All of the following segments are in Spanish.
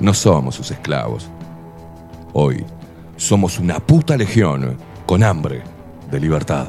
No somos sus esclavos. Hoy somos una puta legión con hambre de libertad.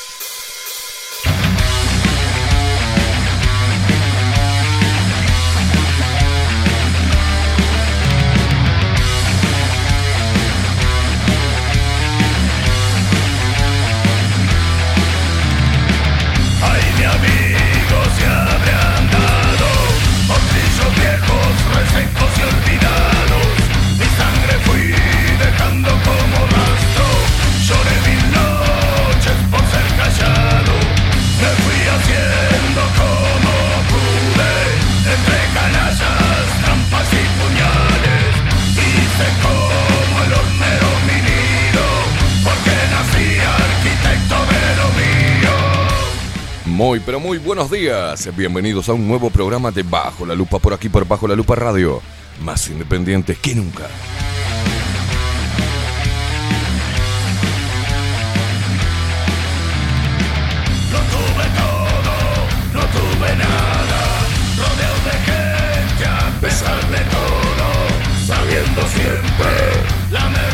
Muy, pero muy buenos días. Bienvenidos a un nuevo programa de Bajo la Lupa por aquí por Bajo la Lupa Radio. Más independientes que nunca. No tuve todo, no tuve nada, pesar de todo, sabiendo siempre lamerme solo,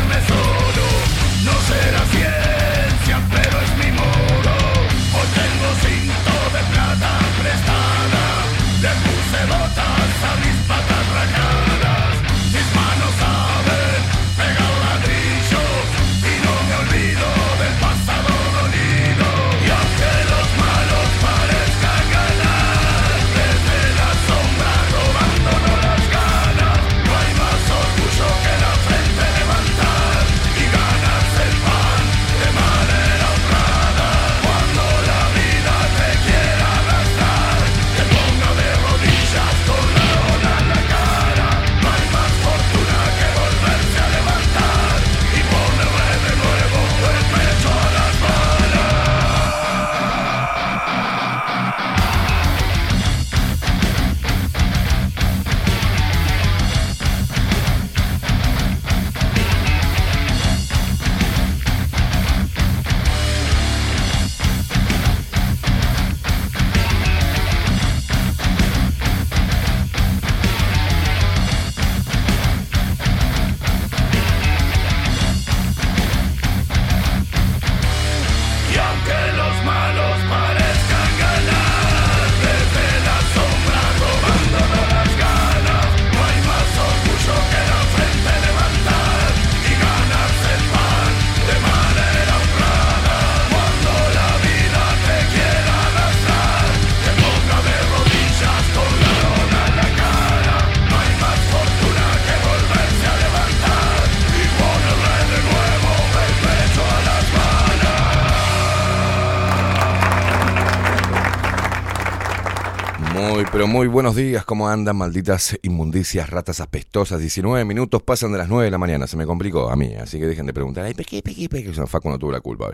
pero muy buenos días. ¿Cómo andan, malditas inmundicias, ratas apestosas? 19 minutos pasan de las 9 de la mañana. Se me complicó a mí, así que dejen de preguntar. Ay, ¿pequé, pequé, pequé? Facu no tuvo la culpa.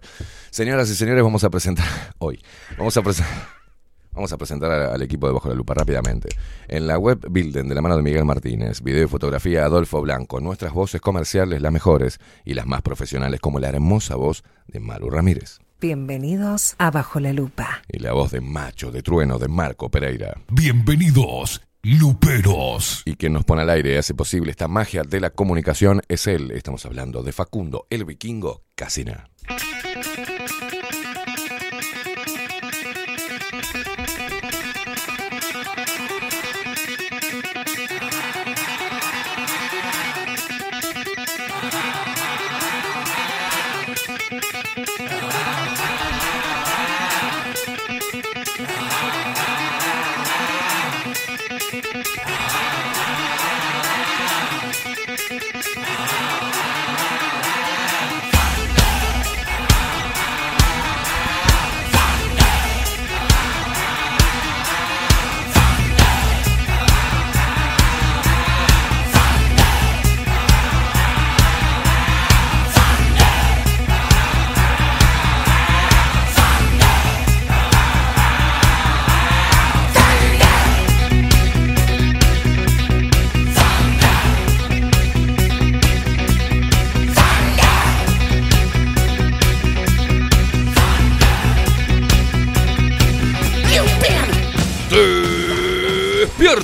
Señoras y señores, vamos a presentar hoy. Vamos a presentar. Vamos a presentar al equipo de Bajo la Lupa rápidamente. En la web Bilden, de la mano de Miguel Martínez, video y fotografía Adolfo Blanco, nuestras voces comerciales las mejores y las más profesionales, como la hermosa voz de Maru Ramírez Bienvenidos a Bajo la Lupa. y la voz de Macho, de Trueno, de Marco Pereira. Bienvenidos, Luperos. Y quien nos pone al aire y hace posible esta magia de la comunicación es él. Estamos hablando de Facundo, el vikingo Casina.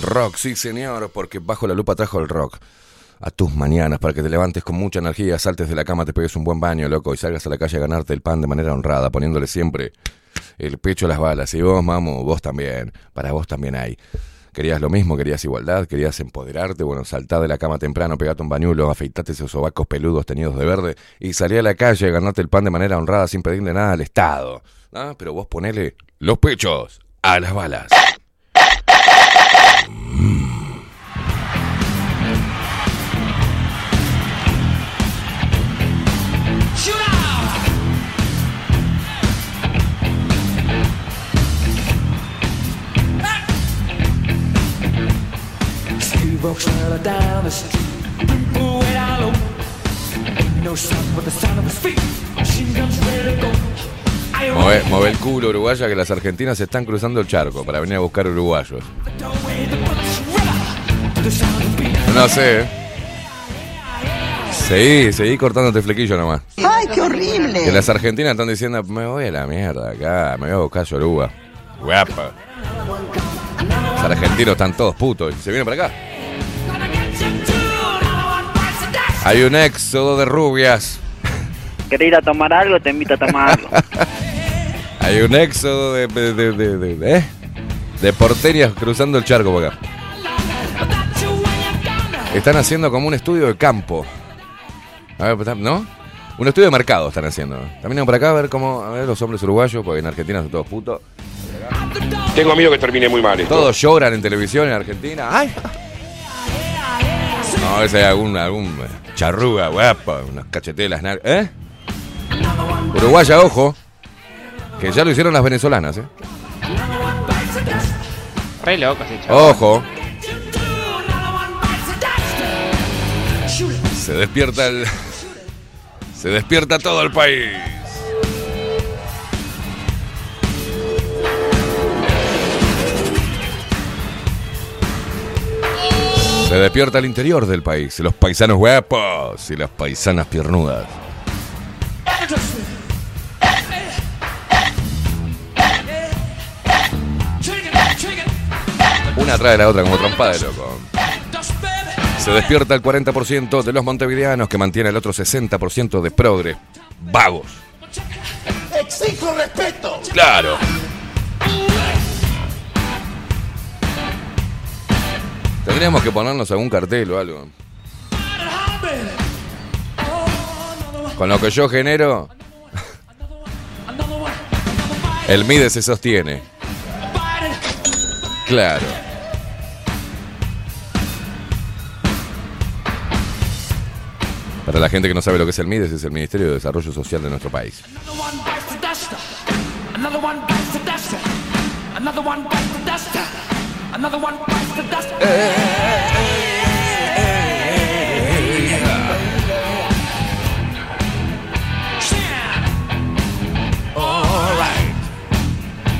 Rock, sí señor, porque bajo la lupa trajo el rock. A tus mañanas, para que te levantes con mucha energía, saltes de la cama, te pegues un buen baño, loco, y salgas a la calle a ganarte el pan de manera honrada, poniéndole siempre el pecho a las balas. Y vos, mamo, vos también. Para vos también hay. Querías lo mismo, querías igualdad, querías empoderarte, bueno, saltá de la cama temprano, pegate un bañulo, afeitate esos sobacos peludos teñidos de verde y salí a la calle a ganarte el pan de manera honrada sin pedirle nada al Estado. ¿Ah? Pero vos ponele los pechos a las balas. Walks further down the street, way down low. Ain't no sound but the sound of his feet. Machine guns ready to go. I Move, move el culo, uruguaya, que las argentinas están cruzando el charco para venir a buscar uruguayos. No sé. ¿eh? Seguí, seguí cortándote flequillo nomás. ¡Ay, qué Que horrible! las argentinas están diciendo, me voy a la mierda acá, me voy a buscar Yoruba. Guapa. Los argentinos están todos putos y se vienen para acá. Hay un éxodo de rubias. ¿Querés ir a tomar algo? Te invito a tomar algo. Hay un éxodo de, de, de, de, de- ¿eh? de porteñas cruzando el charco por acá. Están haciendo como un estudio de campo. A ver, ¿no? Un estudio de mercado están haciendo. También vengan por acá a ver cómo, a ver los hombres uruguayos, porque en Argentina son todos putos. Tengo miedo que termine muy mal esto. Todos lloran en televisión en Argentina. ¡Ay! No, ese es algún, algún charruga, guapa, unas cachetelas. ¿Eh? Uruguaya, ojo. Que ya lo hicieron las venezolanas, ¿eh? Re loco ese chaval. Ojo. Se despierta el. Se despierta todo el país. Se despierta el interior del país. Los paisanos guapos y las paisanas piernudas. Una atrás de la otra como trompada de loco. Se despierta el 40% de los montevideanos que mantiene el otro 60% de progres. Vagos. Exijo respeto. Claro. Tendríamos que ponernos algún cartel o algo. Con lo que yo genero, el MIDE se sostiene. Claro. Para la gente que no sabe lo que es el MIDES, es el Ministerio de Desarrollo Social de nuestro país. Another one bites the dust.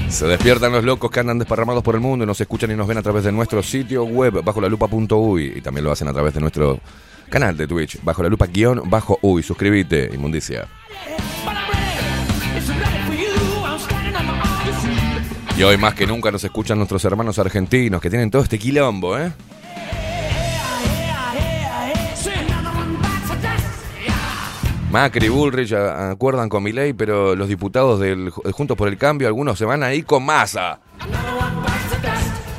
Se despiertan los locos que andan desparramados por el mundo y nos escuchan y nos ven a través de nuestro sitio web bajo la lupa.uy y también lo hacen a través de nuestro canal de Twitch bajo la lupa guion bajo uy. Suscríbete, inmundicia. Y hoy más que nunca nos escuchan nuestros hermanos argentinos que tienen todo este quilombo, ¿eh? Macri y Bullrich acuerdan con Milei, pero los diputados del Juntos por el Cambio, algunos se van ahí con masa.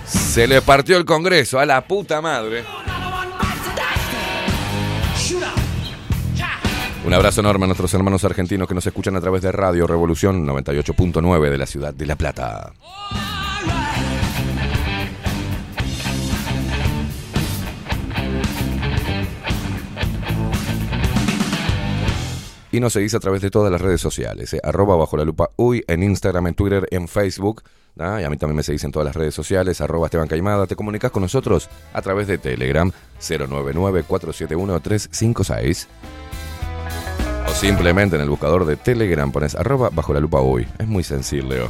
Se le partió el Congreso, a la puta madre. Un abrazo enorme a nuestros hermanos argentinos que nos escuchan a través de Radio Revolución 98.9 de la ciudad de La Plata. Y nos seguís a través de todas las redes sociales, eh, arroba bajo la lupa uy, en Instagram, en Twitter, en Facebook. Y a mí también me seguís en todas las redes sociales, arroba Esteban Caimada. Te comunicas con nosotros a través de Telegram 099-471-356. O simplemente en el buscador de Telegram pones arroba bajo la lupa uy. Es muy sencillo.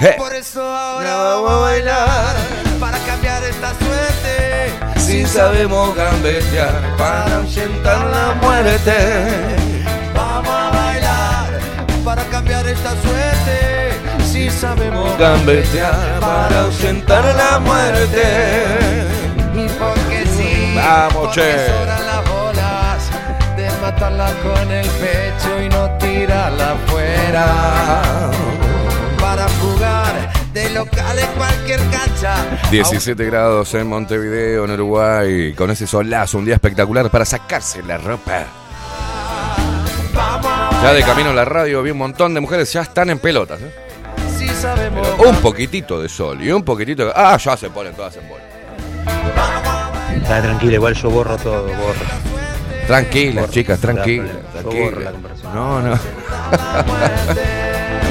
¡Eh! Por eso ahora vamos a bailar para cambiar esta suerte. Si sabemos gambetear Para ahuyentar la muerte. Vamos a bailar para cambiar esta suerte. Si sabemos Gambetear para ausentar la muerte. Y porque sí, Vamos, che. Sobran las bolas de matarla con el pecho y no tirarla afuera. Para jugar de local en cualquier cancha. 17 grados en Montevideo, en Uruguay. Con ese solazo, un día espectacular para sacarse la ropa. Ya de camino a la radio vi un montón de mujeres ya están en pelotas. ¿eh? Si sabemos Un poquitito de sol y un poquitito de... Ah, ya se ponen todas en bola. Está tranquila, igual yo borro todo, borro. Tranquilas, chicas, No tranquilas. conversación. No, no.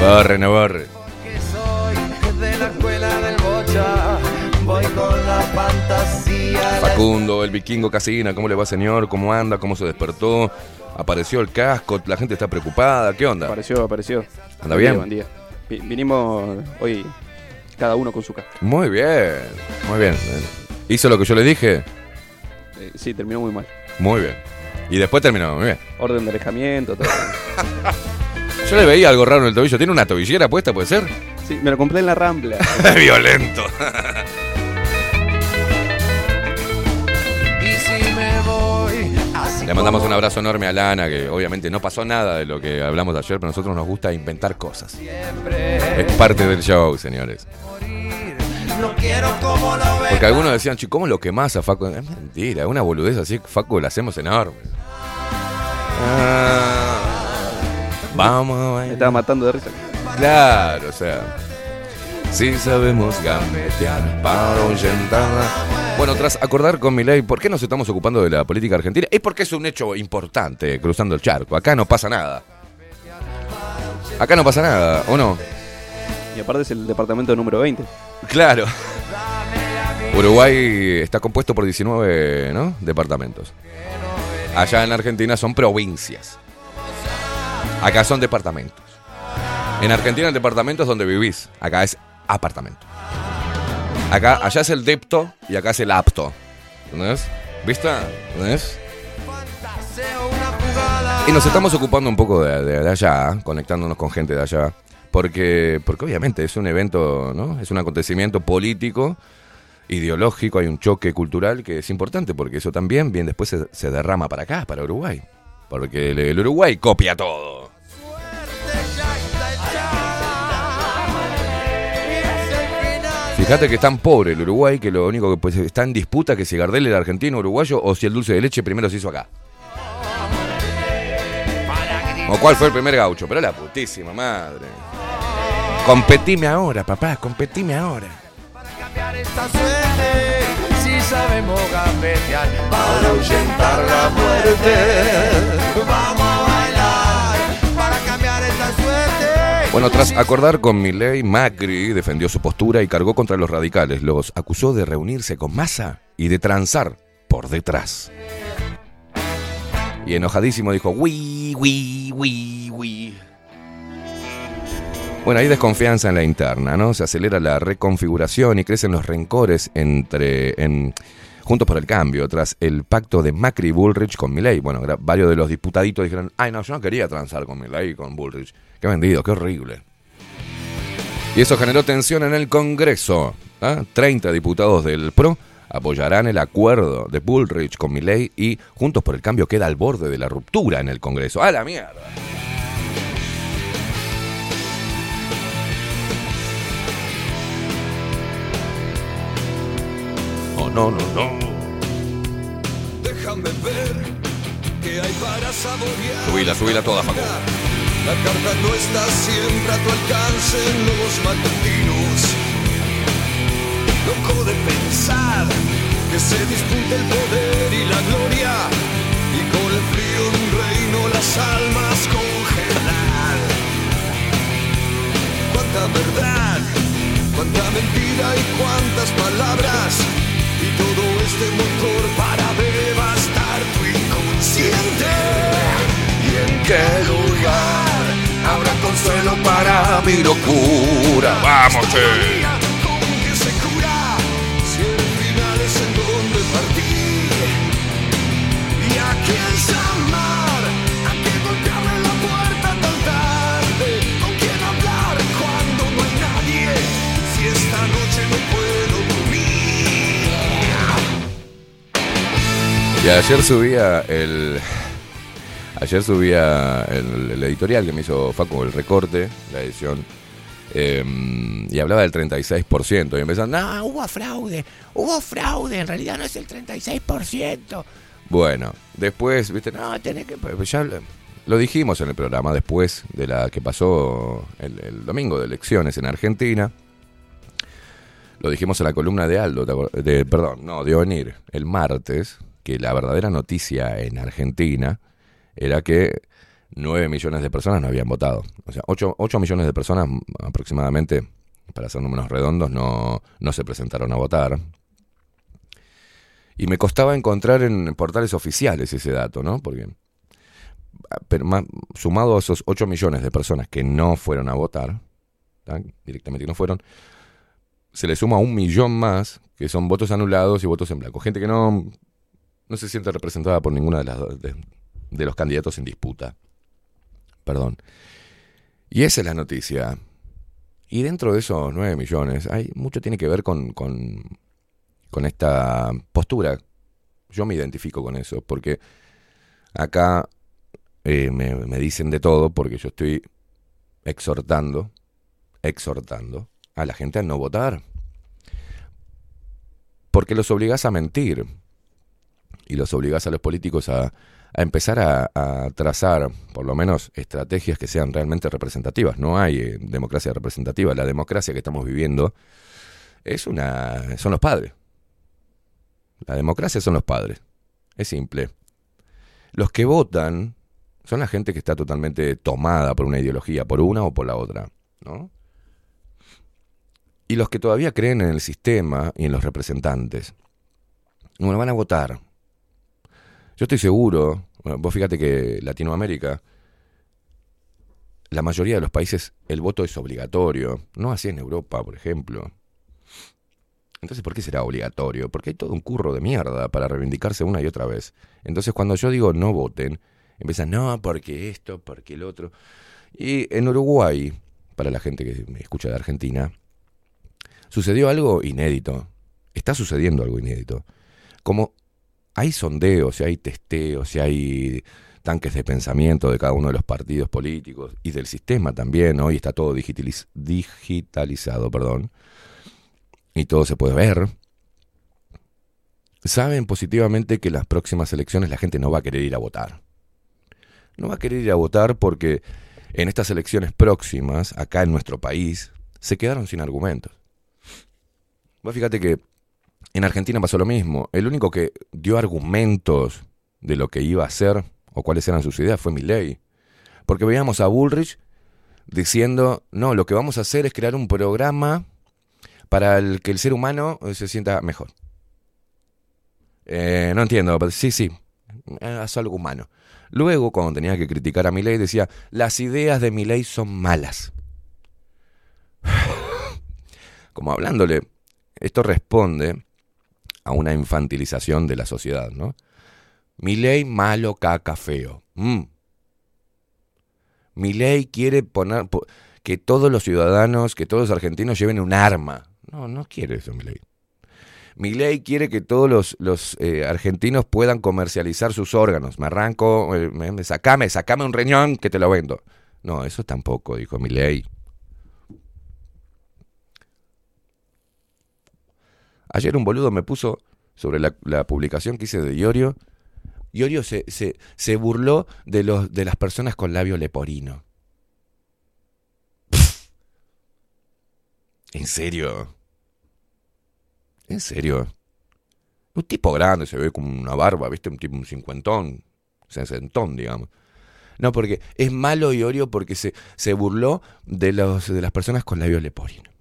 borre, no borre. que soy de la escuela del bocha, voy con la fantasía. Facundo, el vikingo Casina, ¿cómo le va señor? ¿Cómo anda? ¿Cómo se despertó? Apareció el casco, la gente está preocupada, ¿qué onda? Apareció, apareció. ¿Anda bien? buen día. Vi- Vinimos hoy cada uno con su casa. Muy bien, muy bien. ¿Hizo lo que yo le dije? Eh, sí, terminó muy mal. Muy bien. Y después terminó, muy bien. Orden de alejamiento, todo. Yo le veía algo raro en el tobillo. ¿Tiene una tobillera puesta, puede ser? Sí, me lo compré en la Rambla. Violento. Y si me voy, así Le mandamos un abrazo enorme a Lana, que obviamente no pasó nada de lo que hablamos ayer, pero a nosotros nos gusta inventar cosas. siempre Es parte del show, señores. No quiero como lo. Porque algunos decían, che, ¿cómo lo quemás a Facu? Es mentira, una boludez así, Facu, la hacemos enorme. Ah, vamos Me estaba matando de risa. Claro, o sea. Sí sabemos gambetear para ahuyentarla. Bueno, tras acordar con mi ley, ¿por qué nos estamos ocupando de la política argentina? Es porque es un hecho importante cruzando el charco. Acá no pasa nada. Acá no pasa nada, ¿o no? Y aparte es el departamento número 20. Claro. Uruguay está compuesto por 19 ¿no? departamentos. Allá en Argentina son provincias. Acá son departamentos. En Argentina el departamento es donde vivís. Acá es apartamento. Acá, allá es el depto y acá es el apto. ¿Entendés? ¿Viste? ¿Entendés? Y nos estamos ocupando un poco de allá, conectándonos con gente de allá, porque, porque obviamente es un evento, ¿no? Es un acontecimiento político, ideológico, hay un choque cultural que es importante, porque eso también bien después se, derrama para acá, para Uruguay. Porque el, el Uruguay copia todo. Fíjate que es tan pobre el Uruguay que lo único que pues, está en disputa que si Gardel era argentino, uruguayo o si el dulce de leche primero se hizo acá. O cuál fue el primer gaucho, pero la putísima madre. Competime ahora, papá, competime ahora. cambiar esta suerte. Si sabemos gambetear para ahuyentar la muerte. Vamos a bailar para cambiar esta suerte. Bueno, tras acordar con Milei, Macri defendió su postura y cargó contra los radicales. Los acusó de reunirse con Massa y de transar por detrás. Y enojadísimo dijo, wi, wi, wi, wi. Bueno, hay desconfianza en la interna, ¿no? Se acelera la reconfiguración y crecen los rencores entre en, Juntos por el Cambio, tras el pacto de Macri y Bullrich con Milei. Bueno, varios de los diputaditos dijeron, ay no, yo no quería transar con Milei y con Bullrich. Qué vendido, qué horrible. Y eso generó tensión en el Congreso. ¿ah? 30 diputados del PRO apoyarán el acuerdo de Bullrich con Milei y Juntos por el Cambio queda al borde de la ruptura en el Congreso. ¡A la mierda! No, no, no. Déjame ver qué hay para saborear. Subila, subila toda, Facu. La carta no está siempre a tu alcance en los matutinos. Loco de pensar que se dispute el poder y la gloria. Y con el frío de un reino las almas congelar. Cuánta verdad, cuánta mentira y cuántas palabras. Y todo este motor para devastar tu inconsciente. ¿Y en qué lugar habrá consuelo para mi locura? ¡Vamos, che! ¿Con qué se cura? Y ayer subía el. Ayer subía el, editorial que me hizo Facu, el recorte, la edición. eh, y hablaba del 36%. Y empezaron, no, hubo fraude, hubo fraude, en realidad no es el 36%. Bueno, después, viste, no, tenés que. pues lo- dijimos en el programa después de la que pasó el, domingo de elecciones en Argentina. Lo dijimos en la columna de Aldo, ¿te acor- de, perdón, no, de Onir, el martes, que la verdadera noticia en Argentina era que 9 millones de personas no habían votado. O sea, 8, millones de personas aproximadamente, para hacer números redondos, no, no se presentaron a votar. Y me costaba encontrar en portales oficiales ese dato, ¿no? Porque ah, pero más- sumado a esos 8 millones de personas que no fueron a votar, ¿tá? directamente no fueron, se le suma un millón más que son votos anulados y votos en blanco. Gente que no, no se siente representada por ninguna de las de, los candidatos en disputa. Perdón. Y esa es la noticia. Y dentro de esos 9 millones, hay mucho tiene que ver con, con, esta postura. Yo me identifico con eso, porque acá eh, me, me dicen de todo, porque yo estoy exhortando, exhortando a la gente a no votar. Porque los obligás a mentir. Y los obligás a los políticos a, empezar a, trazar, por lo menos, estrategias que sean realmente representativas. No hay eh, democracia representativa. La democracia que estamos viviendo es una. son los padres. La democracia son los padres. Es simple. Los que votan son la gente que está totalmente tomada por una ideología, por una o por la otra, ¿no? Y los que todavía creen en el sistema y en los representantes, no van a votar. Yo estoy seguro, bueno, vos fíjate que Latinoamérica, la mayoría de los países el voto es obligatorio, no así en Europa, por ejemplo. Entonces, ¿por qué será obligatorio? Porque hay todo un curro de mierda para reivindicarse una y otra vez. Entonces, cuando yo digo no voten, empiezan, no, porque esto, porque el otro. Y en Uruguay, para la gente que me escucha de Argentina, sucedió algo inédito. Está sucediendo algo inédito. Como hay sondeos, y hay testeos, y hay tanques de pensamiento de cada uno de los partidos políticos y del sistema también. Hoy está todo digitaliz- digitalizado, perdón. Y todo se puede ver. Saben positivamente que las próximas elecciones la gente no va a querer ir a votar. No va a querer ir a votar porque en estas elecciones próximas, acá en nuestro país, se quedaron sin argumentos. Vos fíjate que en Argentina pasó lo mismo. El único que dio argumentos de lo que iba a hacer o cuáles eran sus ideas fue Milei. Porque veíamos a Bullrich diciendo, no, lo que vamos a hacer es crear un programa para el que el ser humano eh, se sienta mejor. Eh, no entiendo, pero sí, sí, eh, es algo humano. Luego, cuando tenía que criticar a Milei, decía, las ideas de Milei son malas. Como hablándole, esto responde a una infantilización de la sociedad, ¿no? Milei malo, caca, feo. Mm. Milei quiere poner po- que todos los ciudadanos, que todos los argentinos lleven un arma. No, no quiere eso Milei. Milei quiere que todos los, eh, argentinos puedan comercializar sus órganos. Me arranco, eh, me, me- sacame, sacame un riñón que te lo vendo. No, eso tampoco, dijo Milei. Ayer un boludo me puso sobre la, publicación que hice de Iorio. Iorio se, se, se burló de, los, de las personas con labio leporino. ¿En serio? ¿En serio? Un tipo grande, se ve como una barba, ¿viste? Un tipo, un cincuentón, sesentón, digamos. No, porque es malo Iorio porque se, se burló de, los, de las personas con labio leporino.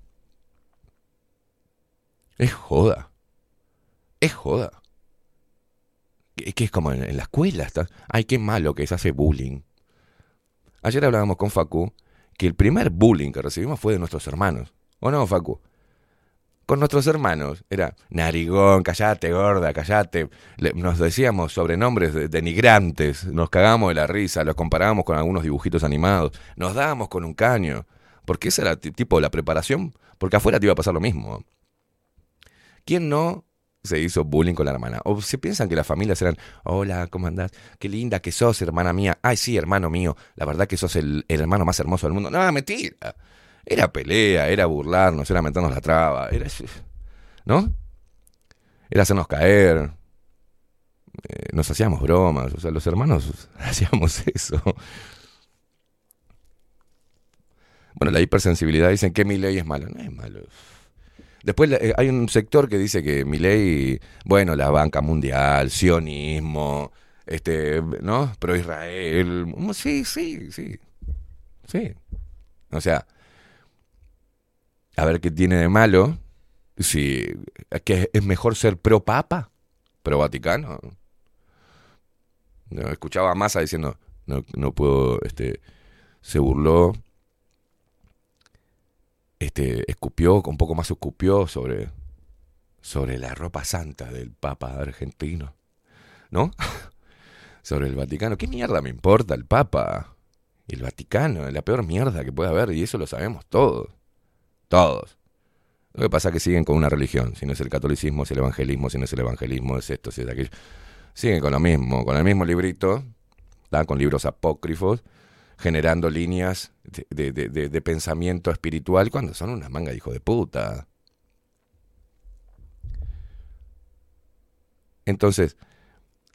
Es joda. Es joda. Es que es como en, la escuela. Está, ay, qué malo que se hace bullying. Ayer hablábamos con Facu que el primer bullying que recibimos fue de nuestros hermanos. ¿O no, Facu? Con nuestros hermanos. Era narigón, callate, gorda, callate. Nos decíamos sobrenombres de- denigrantes. Nos cagábamos de la risa. Los comparábamos con algunos dibujitos animados. Nos dábamos con un caño. Porque esa era ti- tipo la preparación. Porque afuera te iba a pasar lo mismo. ¿Quién no se hizo bullying con la hermana. O se piensan que las familias eran, hola, ¿cómo andás? Qué linda que sos, hermana mía. Ay, sí, hermano mío. La verdad que sos el, el hermano más hermoso del mundo. No, mentira. Era pelea, era burlarnos, era meternos la traba. Era, ¿No? Era hacernos caer. Eh, nos hacíamos bromas. O sea, los hermanos hacíamos eso. Bueno, la hipersensibilidad dicen que mi ley es malo. No es malo. Después eh, hay un sector que dice que mi ley, bueno, la banca mundial, sionismo, este, ¿no? Pro Israel. Mm, sí, sí, sí. Sí. O sea, a ver qué tiene de malo. Si que es mejor ser pro papa, pro Vaticano. No, escuchaba a Massa diciendo, no, no puedo, este, se burló este, escupió, un poco más escupió sobre, sobre la ropa santa del Papa argentino, ¿no? sobre el Vaticano. ¿Qué mierda me importa el Papa? El Vaticano, la peor mierda que puede haber, y eso lo sabemos todos. Todos. Lo que pasa es que siguen con una religión. Si no es el catolicismo, es el evangelismo. Si no es el evangelismo, es esto, si es aquello. Siguen con lo mismo, con el mismo librito, con libros apócrifos generando líneas de, pensamiento espiritual cuando son una manga de hijo de puta. Entonces,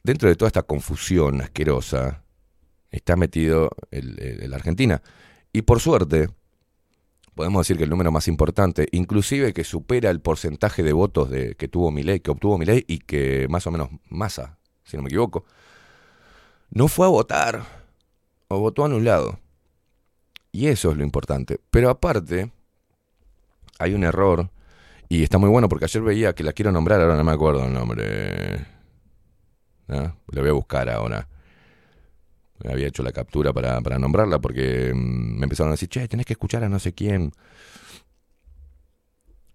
dentro de toda esta confusión asquerosa, está metido el, Argentina. Y por suerte, podemos decir que el número más importante, inclusive que supera el porcentaje de votos de, que tuvo Milei, que obtuvo Milei y que más o menos Massa, si no me equivoco, no fue a votar o votó anulado. Y eso es lo importante. Pero aparte, hay un error. Y está muy bueno porque ayer veía que la quiero nombrar, ahora no me acuerdo el nombre. ¿No? Lo voy a buscar ahora. Había hecho la captura para, para nombrarla porque mm, me empezaron a decir, che, tenés que escuchar a no sé quién.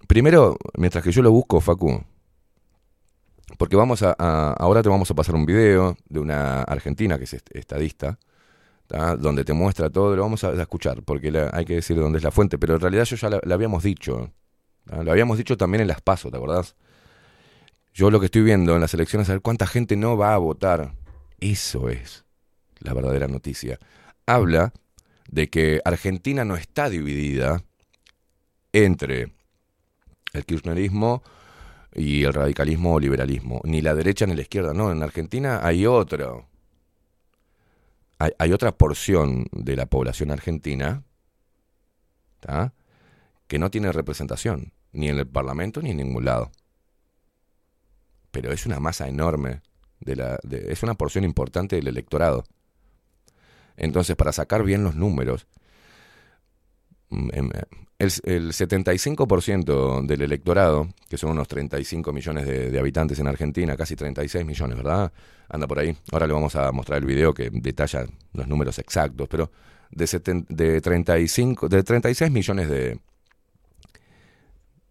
Primero, mientras que yo lo busco, Facu, porque vamos a, ahora te vamos a pasar un video de una argentina que es estadista, donde te muestra todo, lo vamos a, escuchar, porque hay que decir dónde es la fuente, pero en realidad yo ya lo habíamos dicho, lo habíamos dicho también en las pasos, ¿te acordás? Yo lo que estoy viendo en las elecciones es saber cuánta gente no va a votar. Eso es la verdadera noticia. Habla de que Argentina no está dividida entre el kirchnerismo y el radicalismo o liberalismo, ni la derecha ni la izquierda, no, en Argentina hay otro, hay, otra porción de la población argentina que no tiene representación, ni en el Parlamento ni en ningún lado. Pero es una masa enorme, de la, es una porción importante del electorado. Entonces, para sacar bien los números, mm, em, el, 75% del electorado, que son unos 35 millones de, habitantes en Argentina, casi 36 millones, ¿verdad? Anda por ahí. Ahora le vamos a mostrar el video que detalla los números exactos, pero de, de, 35, de 36 millones de,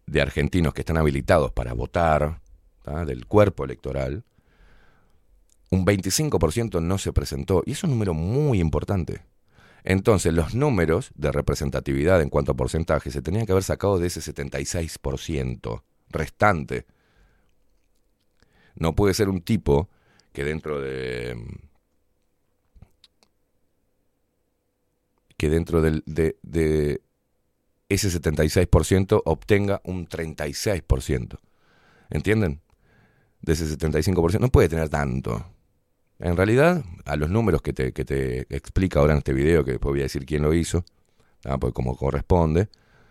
de argentinos que están habilitados para votar, del cuerpo electoral, un 25% no se presentó. Y es un número muy importante. Entonces, los números de representatividad en cuanto a porcentaje se tenían que haber sacado de ese 76% restante. No puede ser un tipo que dentro de. que dentro de, de ese 76% obtenga un 36%. ¿Entienden? De ese 75%. No puede tener tanto. En realidad, a los números que te, que te explica ahora en este video, que después voy a decir quién lo hizo, pues como corresponde,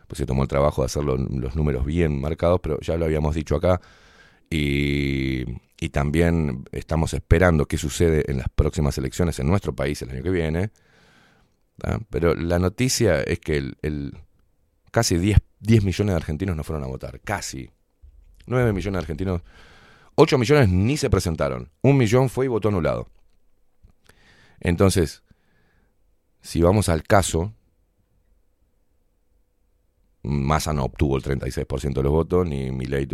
pues se tomó el trabajo de hacer los, números bien marcados, pero ya lo habíamos dicho acá, y, también estamos esperando qué sucede en las próximas elecciones en nuestro país el año que viene. Pero la noticia es que el, casi 10, 10 millones de argentinos no fueron a votar, casi. 9 millones de argentinos 8 millones ni se presentaron. Un millón fue y votó anulado. Entonces, si vamos al caso, Massa no obtuvo el 36% de los votos, ni Milei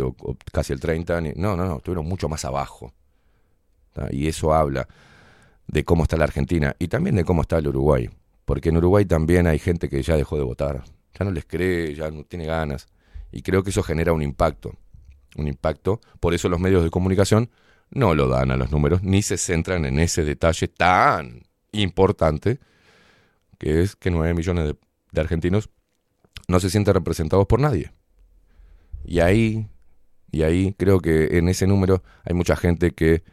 casi el 30%, ni, no, no, no, estuvieron mucho más abajo. Y eso habla de cómo está la Argentina y también de cómo está el Uruguay. Porque en Uruguay también hay gente que ya dejó de votar, ya no les cree, ya no tiene ganas. Y creo que eso genera un impacto. Un impacto. Por eso los medios de comunicación no lo dan a los números, ni se centran en ese detalle tan importante que es que 9 millones de, argentinos no se sienten representados por nadie. Y ahí, y ahí creo que en ese número hay mucha gente que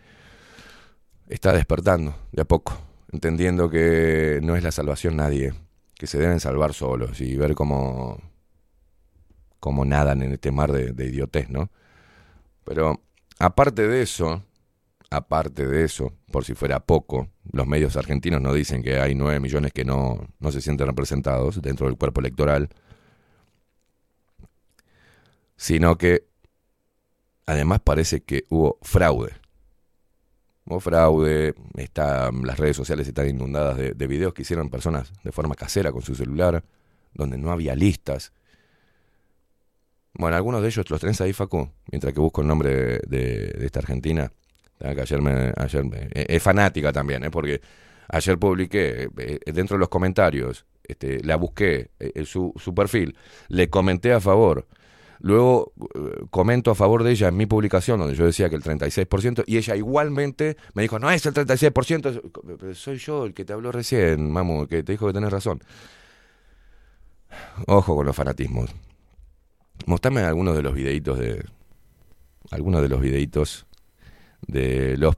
está despertando de a poco, entendiendo que no es la salvación nadie, que se deben salvar solos y ver cómo, cómo nadan en este mar de, de idiotez, ¿no? Pero aparte de eso, aparte de eso, por si fuera poco, los medios argentinos no dicen que hay 9 millones que no, no se sienten representados dentro del cuerpo electoral, sino que además parece que hubo fraude. Hubo fraude, está, las redes sociales están inundadas de, de videos que hicieron personas de forma casera con su celular, donde no había listas. Bueno, algunos de ellos los tenés ahí, Facu, mientras que busco el nombre de, esta argentina. Que ayer me, ayer me- eh, es fanática también, ¿eh? porque ayer publiqué eh, dentro de los comentarios, este, la busqué, eh, su, su perfil, le comenté a favor. Luego eh, comento a favor de ella en mi publicación, donde yo decía que el 36%, y ella igualmente me dijo, no es el 36%, es- pero soy yo el que te habló recién, mamu, que te dijo que tenés razón. Ojo con los fanatismos. Mostrame algunos de los videitos de. Algunos de los videitos de los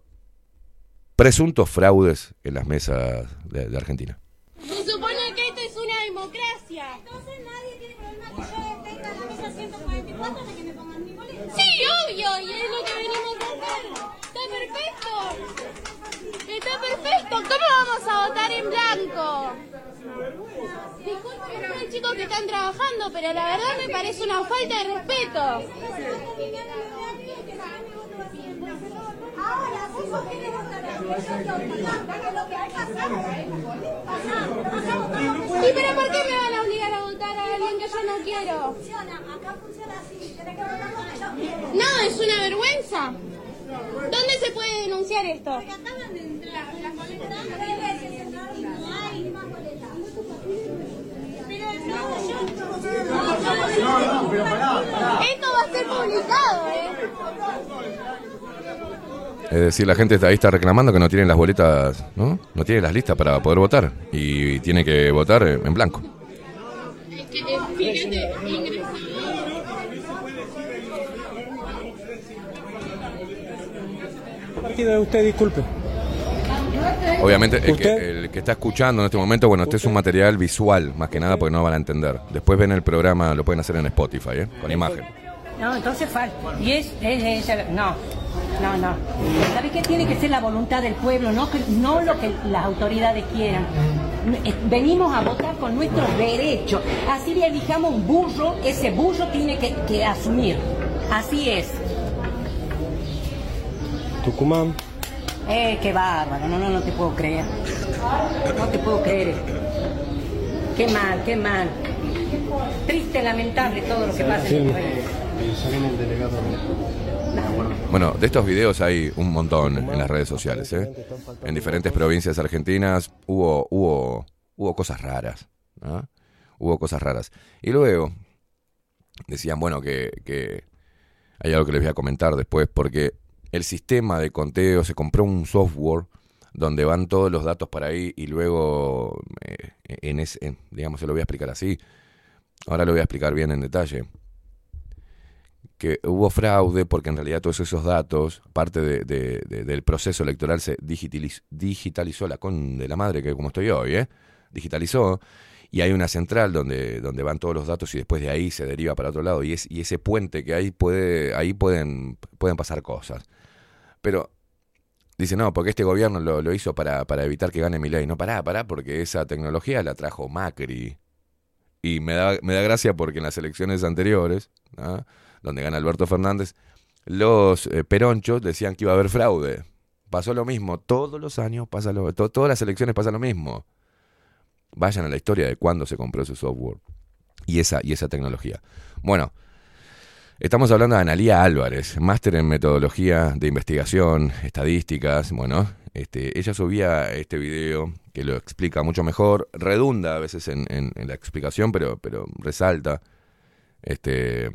presuntos fraudes en las mesas de, Argentina. Se supone que esto es una democracia. Entonces nadie tiene problema que yo tenga la mesa 144 de que me pongan mi boleta. Sí, obvio, y es lo que venimos a hacer. Está perfecto. Está perfecto. ¿Cómo vamos a votar en blanco? Disculpen ustedes chicos que están trabajando, pero la verdad me parece una falta de respeto. Ahora, vos sos que ¿Y pero por qué me van a obligar a votar a alguien que yo no quiero? Acá funciona así, No, es una vergüenza. ¿Dónde se puede denunciar esto? Porque acá venden la- las boletas tres veces y no hay más boletas. Pero no, yo... Esto va a ser publicado, ¿eh? Es decir, la gente está ahí está reclamando que no tienen las boletas, ¿no? No tienen las listas para poder votar y tiene que votar en blanco. Fíjate, Partido usted, disculpe. Obviamente, el que, el que está escuchando en este momento, bueno, este es un material visual, más que nada, porque no van a entender. Después ven el programa, lo pueden hacer en Spotify, ¿eh? Con imagen. No, entonces falta. Y es, es, es- no, no, no. ¿Sabes qué? Tiene que ser la voluntad del pueblo, no, que- no lo que las autoridades quieran. Eh, Venimos a votar con nuestros derechos. Así le elijamos un burro, ese burro tiene que, que asumir. Así es. Tucumán. Eh, qué bárbaro, no, no, no te puedo creer. No te puedo creer. Qué mal, qué mal. Triste, lamentable todo lo que pasa en país. Bueno, de estos videos hay un montón en las redes sociales, ¿eh? En diferentes provincias argentinas hubo, hubo, hubo cosas raras, ¿no? Hubo cosas raras. Y luego decían, bueno, que, que hay algo que les voy a comentar después, porque el sistema de conteo se compró un software donde van todos los datos para ahí y luego, eh, en ese, digamos, se lo voy a explicar así. Ahora lo voy a explicar bien en detalle que hubo fraude porque en realidad todos esos datos, parte de- de- de- del proceso electoral, se digitaliz- digitalizó la con de la madre, que como estoy hoy, ¿eh? digitalizó, y hay una central donde, donde van todos los datos y después de ahí se deriva para otro lado, y, es, y ese puente que hay puede, ahí pueden, pueden pasar cosas. Pero dice, no, porque este gobierno lo, lo hizo para, para evitar que gane mi ley. No, pará, pará, porque esa tecnología la trajo Macri. Y me da, me da gracia porque en las elecciones anteriores, ¿ah? donde gana Alberto Fernández, los eh, peronchos decían que iba a haber fraude. Pasó lo mismo, todos los años pasa lo to- todas las elecciones pasa lo mismo. Vayan a la historia de cuándo se compró ese software y esa, y esa tecnología. Bueno, estamos hablando de Analía Álvarez, máster en metodología de investigación, estadísticas. Bueno, este, ella subía este video que lo explica mucho mejor, redunda a veces en, la explicación, pero, pero resalta este,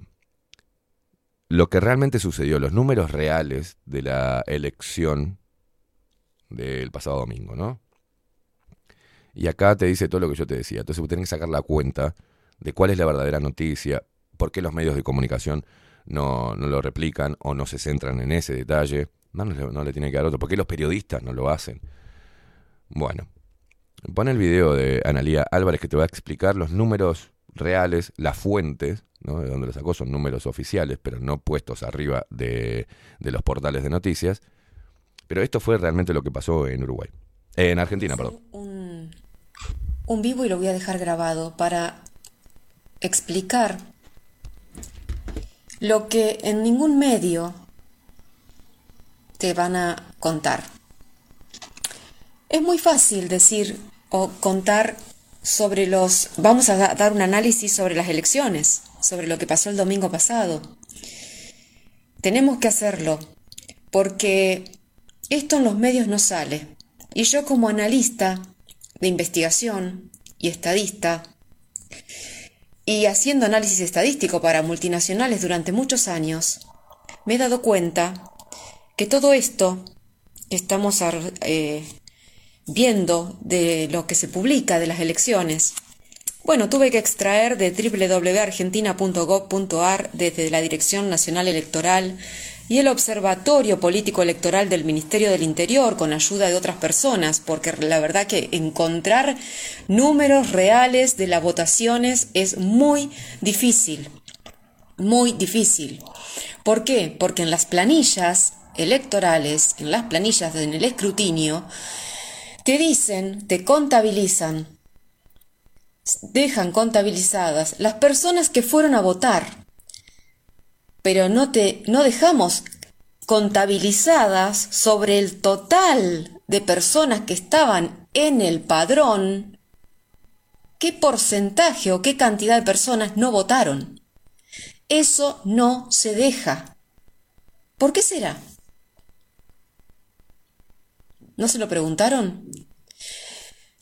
lo que realmente sucedió, los números reales de la elección del pasado domingo, ¿no? Y acá te dice todo lo que yo te decía. Entonces vos tenés que sacar la cuenta de cuál es la verdadera noticia, por qué los medios de comunicación no, no lo replican o no se centran en ese detalle. No, no, le- tiene que dar otro. ¿Por qué los periodistas no lo hacen? Bueno, pon el video de Analía Álvarez que te va a explicar los números reales, las fuentes, ¿no? de donde lo sacó son números oficiales, pero no puestos arriba de, de los portales de noticias. Pero esto fue realmente lo que pasó en Uruguay. Eh, en Argentina, perdón. un, un vivo y lo voy a dejar grabado para explicar lo que en ningún medio te van a contar. Es muy fácil decir o contar sobre los... Vamos a da- dar un análisis sobre las elecciones, sobre lo que pasó el domingo pasado. Tenemos que hacerlo porque esto en los medios no sale. Y yo como analista de investigación y estadista, y haciendo análisis estadístico para multinacionales durante muchos años, me he dado cuenta que todo esto que estamos eh, viendo de lo que se publica de las elecciones, bueno, tuve que extraer de www.argentina.gov.ar desde la Dirección Nacional Electoral y el Observatorio Político Electoral del Ministerio del Interior con ayuda de otras personas, porque la verdad que encontrar números reales de las votaciones es muy difícil, muy difícil. ¿Por qué? Porque en las planillas electorales, en las planillas en el escrutinio, te dicen, te contabilizan, dejan contabilizadas las personas que fueron a votar, pero no te no dejamos contabilizadas sobre el total de personas que estaban en el padrón qué porcentaje o qué cantidad de personas no votaron. Eso no se deja. ¿Por qué será? ¿No se lo preguntaron?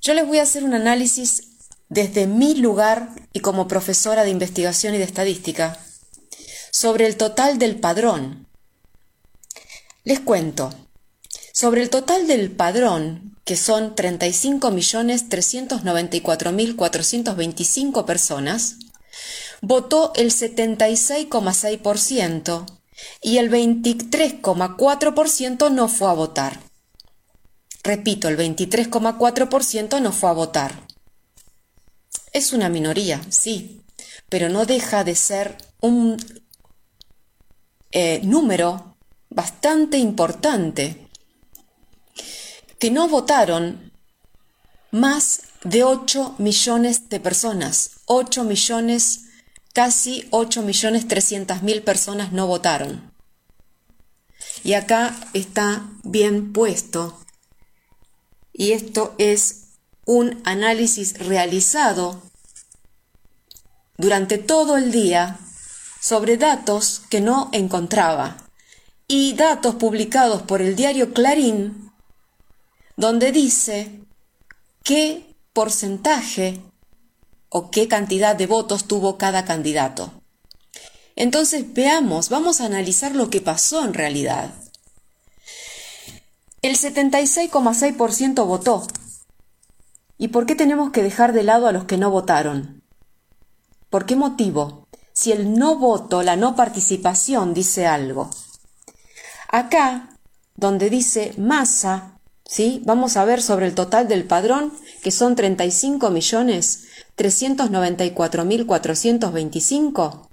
Yo les voy a hacer un análisis desde mi lugar y como profesora de investigación y de estadística sobre el total del padrón. Les cuento, sobre el total del padrón, que son 35.394.425 personas, votó el 76,6% y el 23,4% no fue a votar. Repito, el 23,4% no fue a votar. Es una minoría, sí, pero no deja de ser un eh, número bastante importante que no votaron más de 8 millones de personas. 8 millones, casi 8 millones 300 mil personas no votaron. Y acá está bien puesto. Y esto es un análisis realizado durante todo el día sobre datos que no encontraba y datos publicados por el diario Clarín donde dice qué porcentaje o qué cantidad de votos tuvo cada candidato. Entonces veamos, vamos a analizar lo que pasó en realidad. El 76,6% votó. ¿Y por qué tenemos que dejar de lado a los que no votaron? ¿Por qué motivo? Si el no voto, la no participación dice algo. Acá, donde dice masa, ¿sí? Vamos a ver sobre el total del padrón, que son 35 millones 394.425.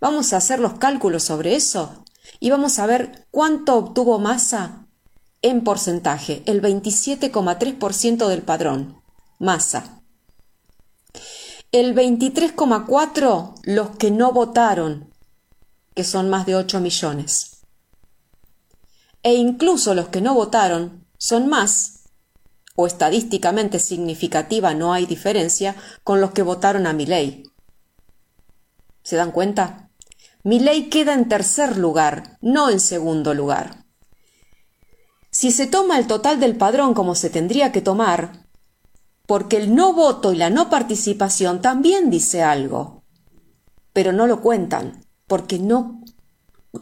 Vamos a hacer los cálculos sobre eso y vamos a ver cuánto obtuvo masa en porcentaje, el 27,3% del padrón. Masa. El 23,4% los que no votaron, que son más de 8 millones. E incluso los que no votaron son más, o estadísticamente significativa no hay diferencia, con los que votaron a Milei. ¿Se dan cuenta? Milei queda en tercer lugar, no en segundo lugar. Si se toma el total del padrón como se tendría que tomar, porque el no voto y la no participación también dice algo, pero no lo cuentan, porque no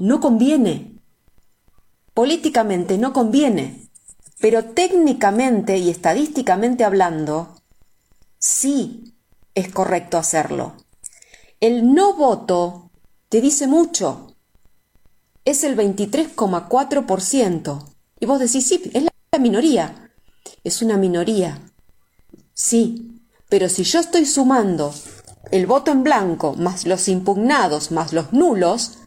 no conviene. Políticamente no conviene. Pero técnicamente y estadísticamente hablando, sí es correcto hacerlo. El no voto te dice mucho. Es el 23,4%. Y vos decís, sí, es la minoría. Es una minoría. Sí, pero si yo estoy sumando el voto en blanco más los impugnados más los nulos,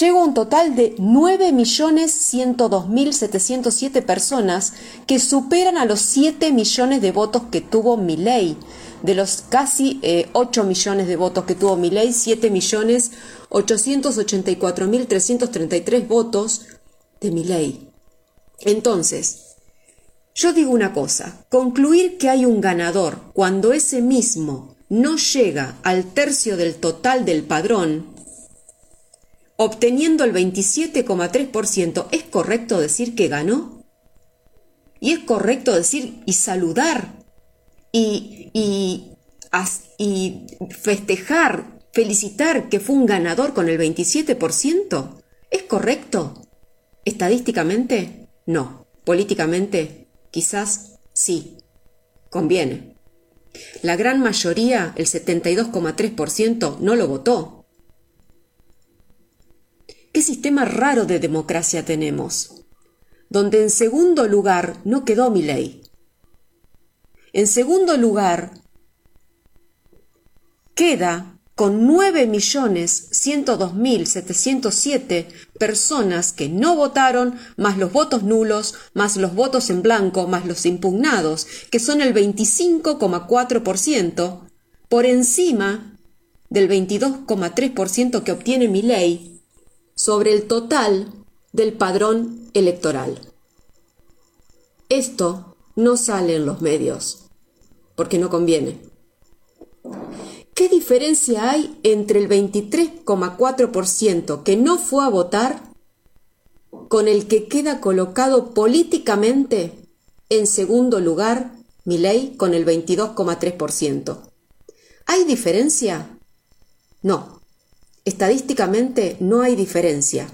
llego a un total de 9.102.707 personas que superan a los 7 millones de votos que tuvo mi ley. De los casi 8 eh, millones de votos que tuvo mi ley, 7 millones 884.333 votos de mi ley. Entonces, yo digo una cosa, concluir que hay un ganador cuando ese mismo no llega al tercio del total del padrón, obteniendo el 27,3%, ¿es correcto decir que ganó? Y es correcto decir y saludar y, y, festejar, felicitar que fue un ganador con el 27%. ¿Es correcto? Estadísticamente, no. Políticamente, quizás sí. Conviene. La gran mayoría, el 72,3%, no lo votó. ¿Qué sistema raro de democracia tenemos? Donde en segundo lugar no quedó mi ley. En segundo lugar, queda con 9.102.707 personas que no votaron, más los votos nulos, más los votos en blanco, más los impugnados, que son el 25,4%, por encima del 22,3% que obtiene mi ley sobre el total del padrón electoral. Esto no sale en los medios, porque no conviene. ¿Qué diferencia hay entre el 23,4% que no fue a votar con el que queda colocado políticamente en segundo lugar, mi ley, con el 22,3%? ¿Hay diferencia? No. Estadísticamente no hay diferencia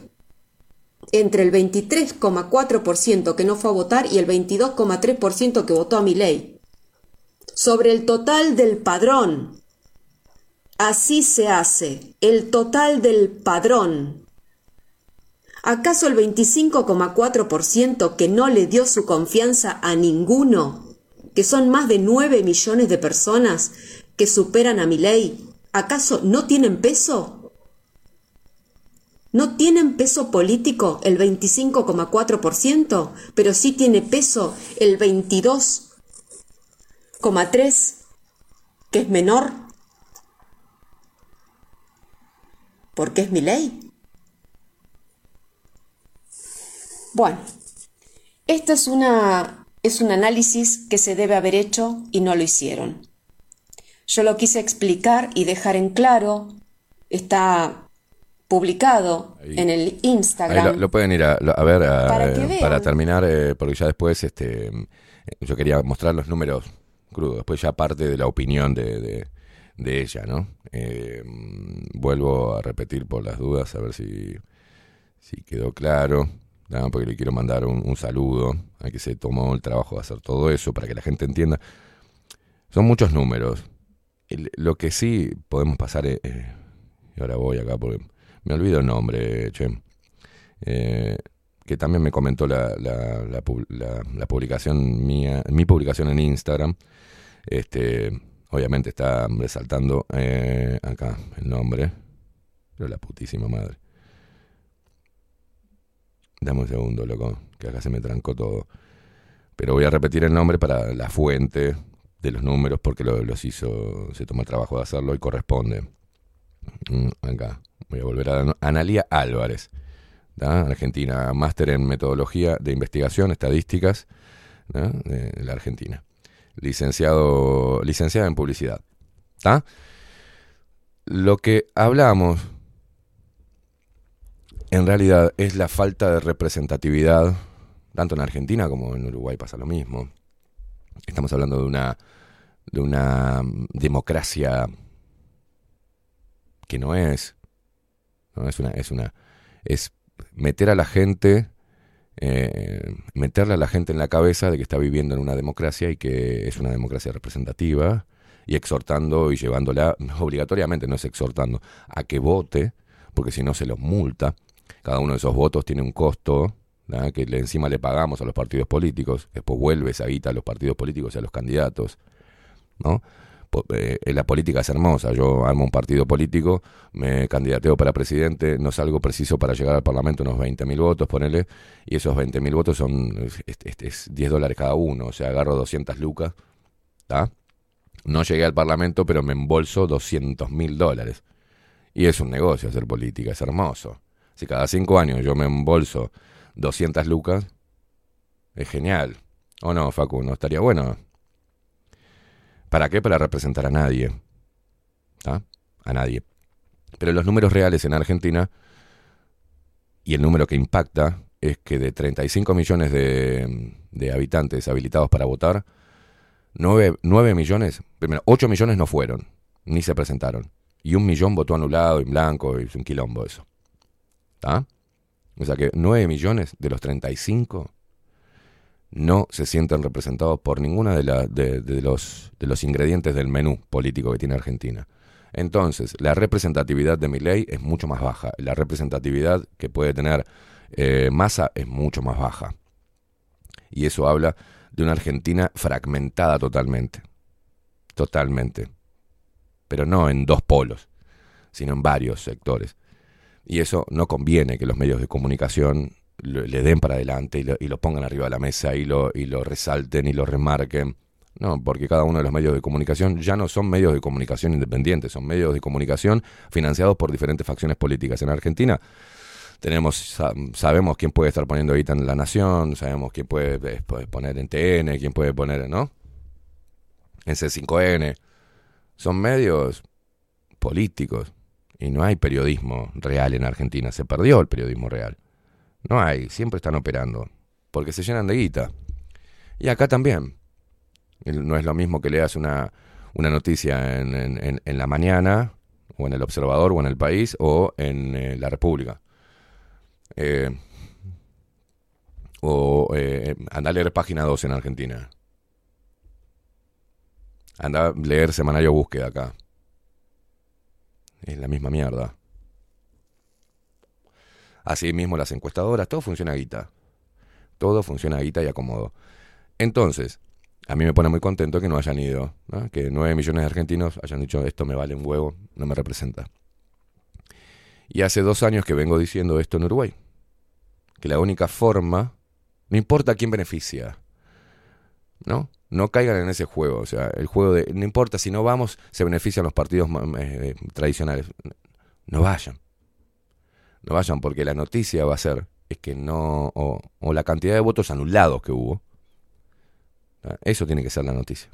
entre el 23,4% que no fue a votar y el 22,3% que votó a mi ley. Sobre el total del padrón Así se hace, el total del padrón. ¿Acaso el 25,4% que no le dio su confianza a ninguno, que son más de 9 millones de personas que superan a mi ley, acaso no tienen peso? No tienen peso político el 25,4%, pero sí tiene peso el 22,3%, que es menor porque es mi ley. Bueno, este es, una, es un análisis que se debe haber hecho y no lo hicieron. Yo lo quise explicar y dejar en claro, está publicado en el Instagram. lo, pueden ir a, ver para, terminar, eh, porque ya después este, yo quería mostrar los números crudos, después ya parte de la opinión de de ella, ¿no? Eh, vuelvo a repetir por las dudas, a ver si, si quedó claro, porque le quiero mandar un, saludo a que se tomó el trabajo de hacer todo eso para que la gente entienda. Son muchos números. lo que sí podemos pasar, es, eh, y ahora voy acá porque me olvido el nombre, che, eh, que también me comentó la, la, la, la publicación mía, mi publicación en Instagram, este Obviamente está resaltando eh, acá el nombre. Pero la putísima madre. Dame un segundo, loco, que acá se me trancó todo. Pero voy a repetir el nombre para la fuente de los números porque los hizo, se tomó el trabajo de hacerlo y corresponde. Mm, acá, voy a volver a Analía Álvarez, Argentina, máster en metodología de investigación, estadísticas, de la Argentina licenciado, licenciada en publicidad. Lo que hablamos en realidad es la falta de representatividad, tanto en Argentina como en Uruguay pasa lo mismo. Estamos hablando de una, de una democracia que no es, no es una, es una, es meter a la gente, eh, meterle a la gente en la cabeza de que está viviendo en una democracia y que es una democracia representativa y exhortando y llevándola, obligatoriamente no es exhortando, a que vote, porque si no se los multa. Cada uno de esos votos tiene un costo que encima le pagamos a los partidos políticos, después vuelve esa guita a los partidos políticos y a los candidatos. ¿no? Po- eh, la política es hermosa. Yo armo un partido político, me candidateo para presidente, no salgo preciso para llegar al Parlamento unos 20.000 votos, ponele, y esos 20.000 votos son es, es- es 10 dólares cada uno, o sea, agarro 200 lucas, ¿está? No llegué al Parlamento, pero me embolso 200.000 dólares. Y es un negocio hacer política, es hermoso. Si cada cinco años yo me embolso 200 lucas, es genial. ¿O no, Facu? ¿No estaría bueno? ¿Para qué? Para representar a nadie. ¿Ah? A nadie. Pero los números reales en Argentina, y el número que impacta, es que de 35 millones de, habitantes habilitados para votar, 9, 9 millones, primero, 8 millones no fueron, ni se presentaron. Y un millón votó anulado, en blanco, y un quilombo eso. ¿Está? O sea que 9 millones de los 35 no se sienten representados por ninguna de, de- los, de los ingredientes del menú político que tiene Argentina. Entonces, la representatividad de mi ley es mucho más baja. La representatividad que puede tener eh, Massa es mucho más baja. Y eso habla de una Argentina fragmentada totalmente. Totalmente. Pero no en dos polos, sino en varios sectores. Y eso no conviene que los medios de comunicación le den para adelante y lo, pongan arriba de la mesa y lo, y lo resalten y lo remarquen. No, porque cada uno de los medios de comunicación ya no son medios de comunicación independientes, son medios de comunicación financiados por diferentes facciones políticas. En Argentina tenemos sa- sabemos quién puede estar poniendo ahorita en La Nación, sabemos quién puede, eh, poner en TN, quién puede poner, ¿no? En C5N. Son medios políticos y no hay periodismo real en Argentina. Se perdió el periodismo real. No hay, siempre están operando porque se llenan de guita. Y acá también. No es lo mismo que leas una, una noticia en- en la mañana, o en el Observador, o en el País, o en eh, la República. Eh, o eh, anda a leer página 2 en Argentina. Anda a leer Semanario Búsqueda acá. Es la misma mierda. Así mismo las encuestadoras, todo funciona a guita. Todo funciona a guita y acomodo. Entonces, a mí me pone muy contento que no hayan ido, que 9 millones de argentinos hayan dicho esto me vale un huevo, no me representa. Y hace dos años que vengo diciendo esto en Uruguay, que la única forma, no importa quién beneficia, ¿no? No caigan en ese juego, o sea, el juego de, no importa, si no vamos, se benefician los partidos eh, tradicionales. No vayan. No vayan porque la noticia va a ser es que no, o, la cantidad de votos anulados que hubo. Eso tiene que ser la noticia.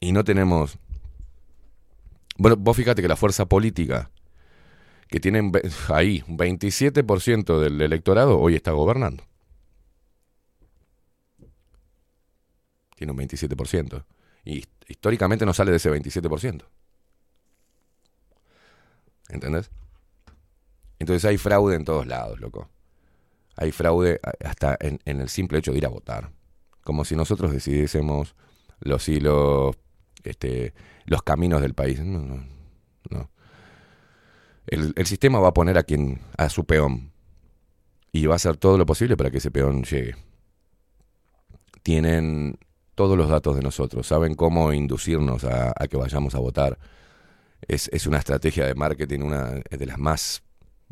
Y no tenemos... Bueno, vos fíjate que la fuerza política que tienen ahí un 27% del electorado hoy está gobernando. Tiene un 27%. Y hist- históricamente no sale de ese 27%. ¿Entendés? Entonces hay fraude en todos lados, loco. Hay fraude hasta en, el simple hecho de ir a votar. Como si nosotros decidiésemos los hilos, este, los caminos del país. No, no, no. El, sistema va a poner a quien, a su peón. Y va a hacer todo lo posible para que ese peón llegue. Tienen todos los datos de nosotros, saben cómo inducirnos a que vayamos a votar. Es, es una estrategia de marketing, una de las más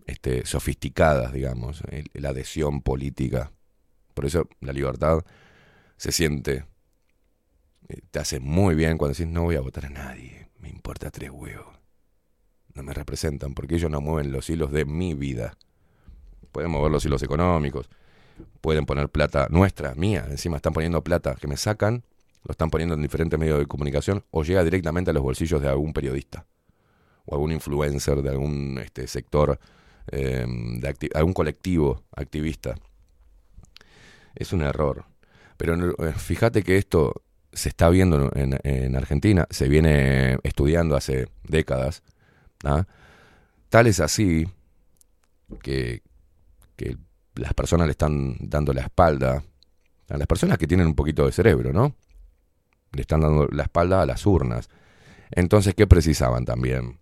este, sofisticadas, digamos, la adhesión política. Por eso la libertad se siente, eh, te hace muy bien cuando decís no voy a votar a nadie, me importa tres huevos. No me representan porque ellos no mueven los hilos de mi vida. Pueden mover los hilos económicos, pueden poner plata nuestra, mía, encima están poniendo plata que me sacan, lo están poniendo en diferentes medios de comunicación o llega directamente a los bolsillos de algún periodista o algún influencer de algún este, sector, eh, de algún colectivo activista. Es un error. Pero eh, fíjate que esto se está viendo en, en Argentina, se viene estudiando hace décadas. ¿ah? Tal es así que, que las personas le están dando la espalda a las personas que tienen un poquito de cerebro, ¿no? Le están dando la espalda a las urnas. Entonces, ¿qué precisaban también?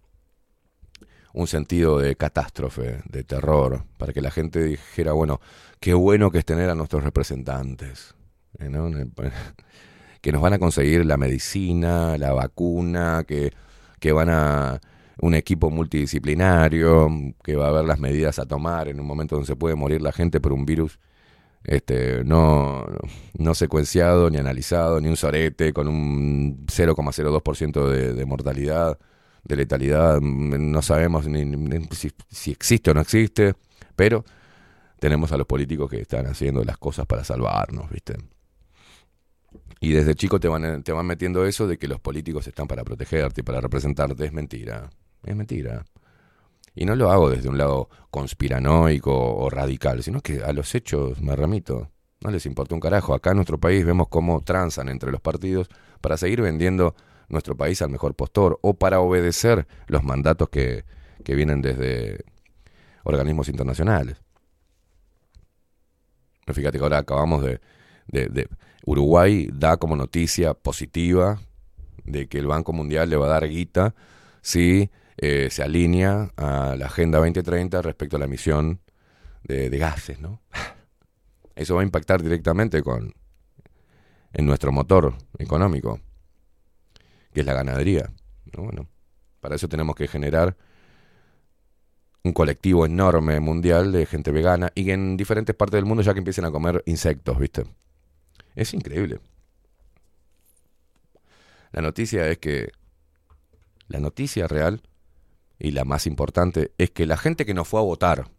Un sentido de catástrofe, de terror, para que la gente dijera, bueno, qué bueno que es tener a nuestros representantes, ¿eh? que nos van a conseguir la medicina, la vacuna, que, que van a un equipo multidisciplinario, que va a haber las medidas a tomar en un momento donde se puede morir la gente por un virus este, no, no secuenciado, ni analizado, ni un sorete, con un 0,02% de, de mortalidad, de letalidad. No sabemos ni, si, existe o no existe, pero tenemos a los políticos que están haciendo las cosas para salvarnos, ¿viste? Y desde chico te van, te van metiendo eso de que los políticos están para protegerte y para representarte. Es mentira. Es mentira. Y no lo hago desde un lado conspiranoico o radical, sino que a los hechos me remito. No les importa un carajo. Acá en nuestro país vemos cómo transan entre los partidos para seguir vendiendo nuestro país al mejor postor o para obedecer los mandatos que, que vienen desde organismos internacionales. Fíjate que ahora acabamos de, de, Uruguay da como noticia positiva de que el Banco Mundial le va a dar guita si eh, se alinea a la Agenda 2030 respecto a la emisión de, de, gases, ¿no? Eso va a impactar directamente con en nuestro motor económico, que es la ganadería. ¿no? Bueno, para eso tenemos que generar un colectivo enorme mundial de gente vegana y en diferentes partes del mundo ya que empiecen a comer insectos, ¿viste? Es increíble. La noticia es que la noticia real y la más importante es que la gente que no fue a votar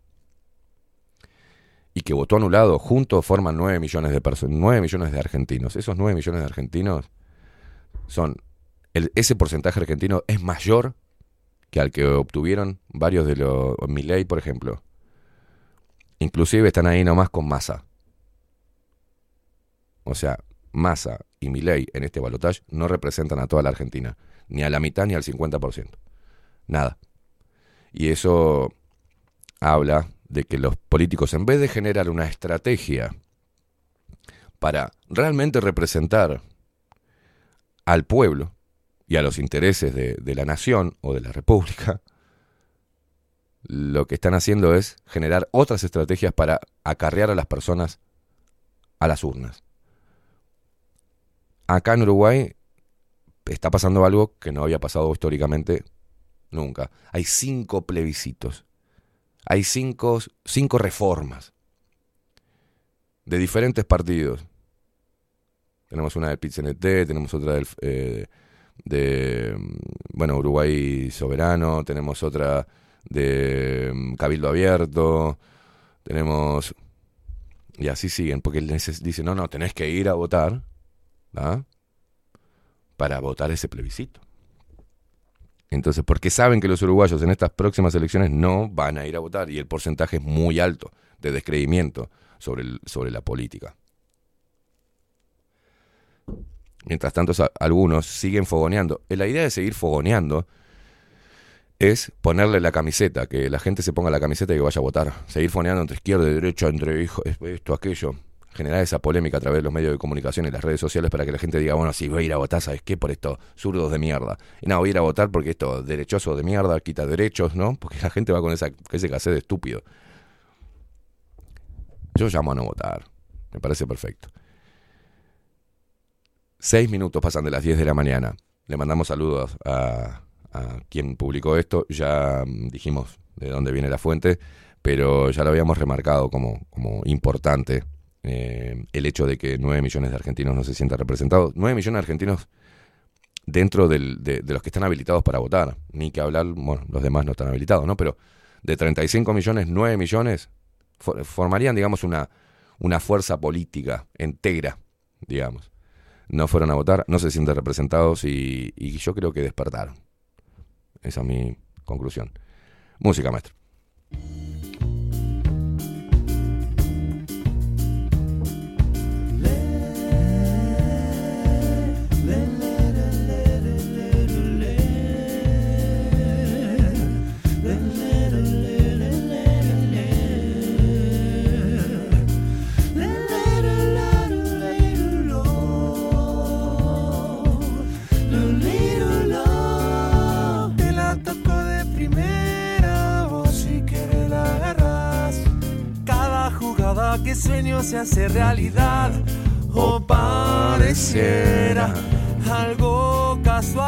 y que votó anulado, juntos forman 9 millones de personas, 9 millones de argentinos. Esos 9 millones de argentinos son ese porcentaje argentino es mayor que al que obtuvieron varios de los Milei, por ejemplo. Inclusive están ahí nomás con masa. O sea, Massa y Milei en este balotaje no representan a toda la Argentina, ni a la mitad ni al 50%. Nada. Y eso habla de que los políticos, en vez de generar una estrategia para realmente representar al pueblo y a los intereses de, la nación o de la república, lo que están haciendo es generar otras estrategias para acarrear a las personas a las urnas acá en Uruguay está pasando algo que no había pasado históricamente nunca. Hay cinco plebiscitos. Hay cinco, cinco reformas de diferentes partidos. Tenemos una del PITCNT, tenemos otra del, eh, de, bueno, Uruguay Soberano, tenemos otra de mm, Cabildo Abierto, tenemos... Y así siguen, porque dicen, no, no, tenés que ir a votar ¿ah? para votar ese plebiscito. Entonces, porque saben que los uruguayos en estas próximas elecciones no van a ir a votar y el porcentaje es muy alto de descreimiento sobre, el, sobre la política. Mientras tanto, algunos siguen fogoneando. La idea de seguir fogoneando es ponerle la camiseta, que la gente se ponga la camiseta y que vaya a votar. Seguir fogoneando entre izquierda y derecha, entre esto, aquello generar esa polémica a través de los medios de comunicación y las redes sociales para que la gente diga, bueno, si voy a ir a votar, ¿sabes qué? Por estos zurdos de mierda. Y no, voy a ir a votar porque esto derechoso de mierda quita derechos, ¿no? Porque la gente va con esa, ese cassette estúpido. Yo llamo a no votar. Me parece perfecto. Seis minutos pasan de las 10 de la mañana. Le mandamos saludos a, quien publicó esto. Ya mm, dijimos de dónde viene la fuente, pero ya lo habíamos remarcado como, como importante eh, el hecho de que 9 millones de argentinos no se sientan representados. 9 millones de argentinos dentro del, de, de, los que están habilitados para votar. Ni que hablar, bueno, los demás no están habilitados, ¿no? Pero de 35 millones, 9 millones for, formarían, digamos, una, una fuerza política entera, digamos. No fueron a votar, no se sienten representados y, yo creo que despertaron. Esa es mi conclusión. Música, maestro. Sueño se hace realidad o pareciera algo casual.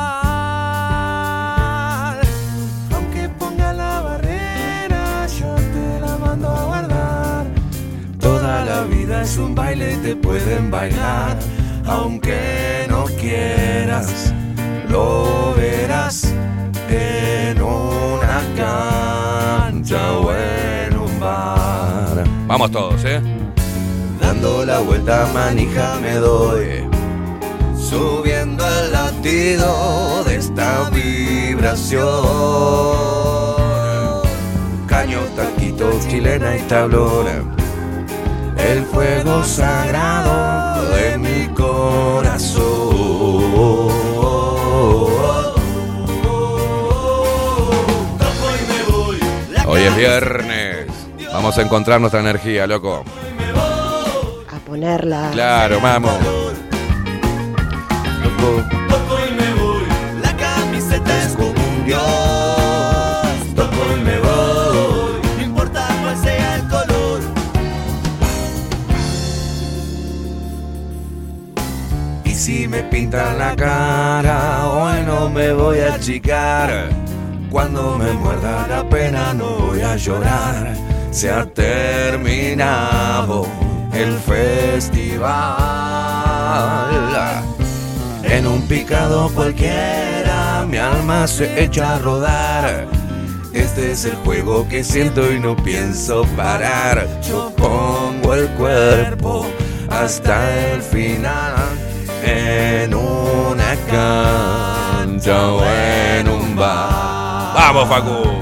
Aunque ponga la barrera, yo te la mando a guardar. Toda la vida es un baile y te pueden bailar. Aunque no quieras, lo verás en una cancha bar. Vamos todos, ¿eh? Dando la vuelta manija me doy. Subiendo el latido de esta vibración. Caño, taquito, chilena y tablona El fuego sagrado de mi corazón. Hoy es viernes. Vamos a encontrar nuestra energía, loco. A ponerla. Claro, vamos. Toco y me voy, la camiseta es como un dios. Toco y me voy, no importa cuál sea el color. Y si me pintan la cara, hoy no me voy a achicar. Cuando me muerda la pena no voy a llorar. Se ha terminado el festival. En un picado cualquiera mi alma se echa a rodar. Este es el juego que siento y no pienso parar. Yo pongo el cuerpo hasta el final en una cancha o en un bar. Vamos, Facu.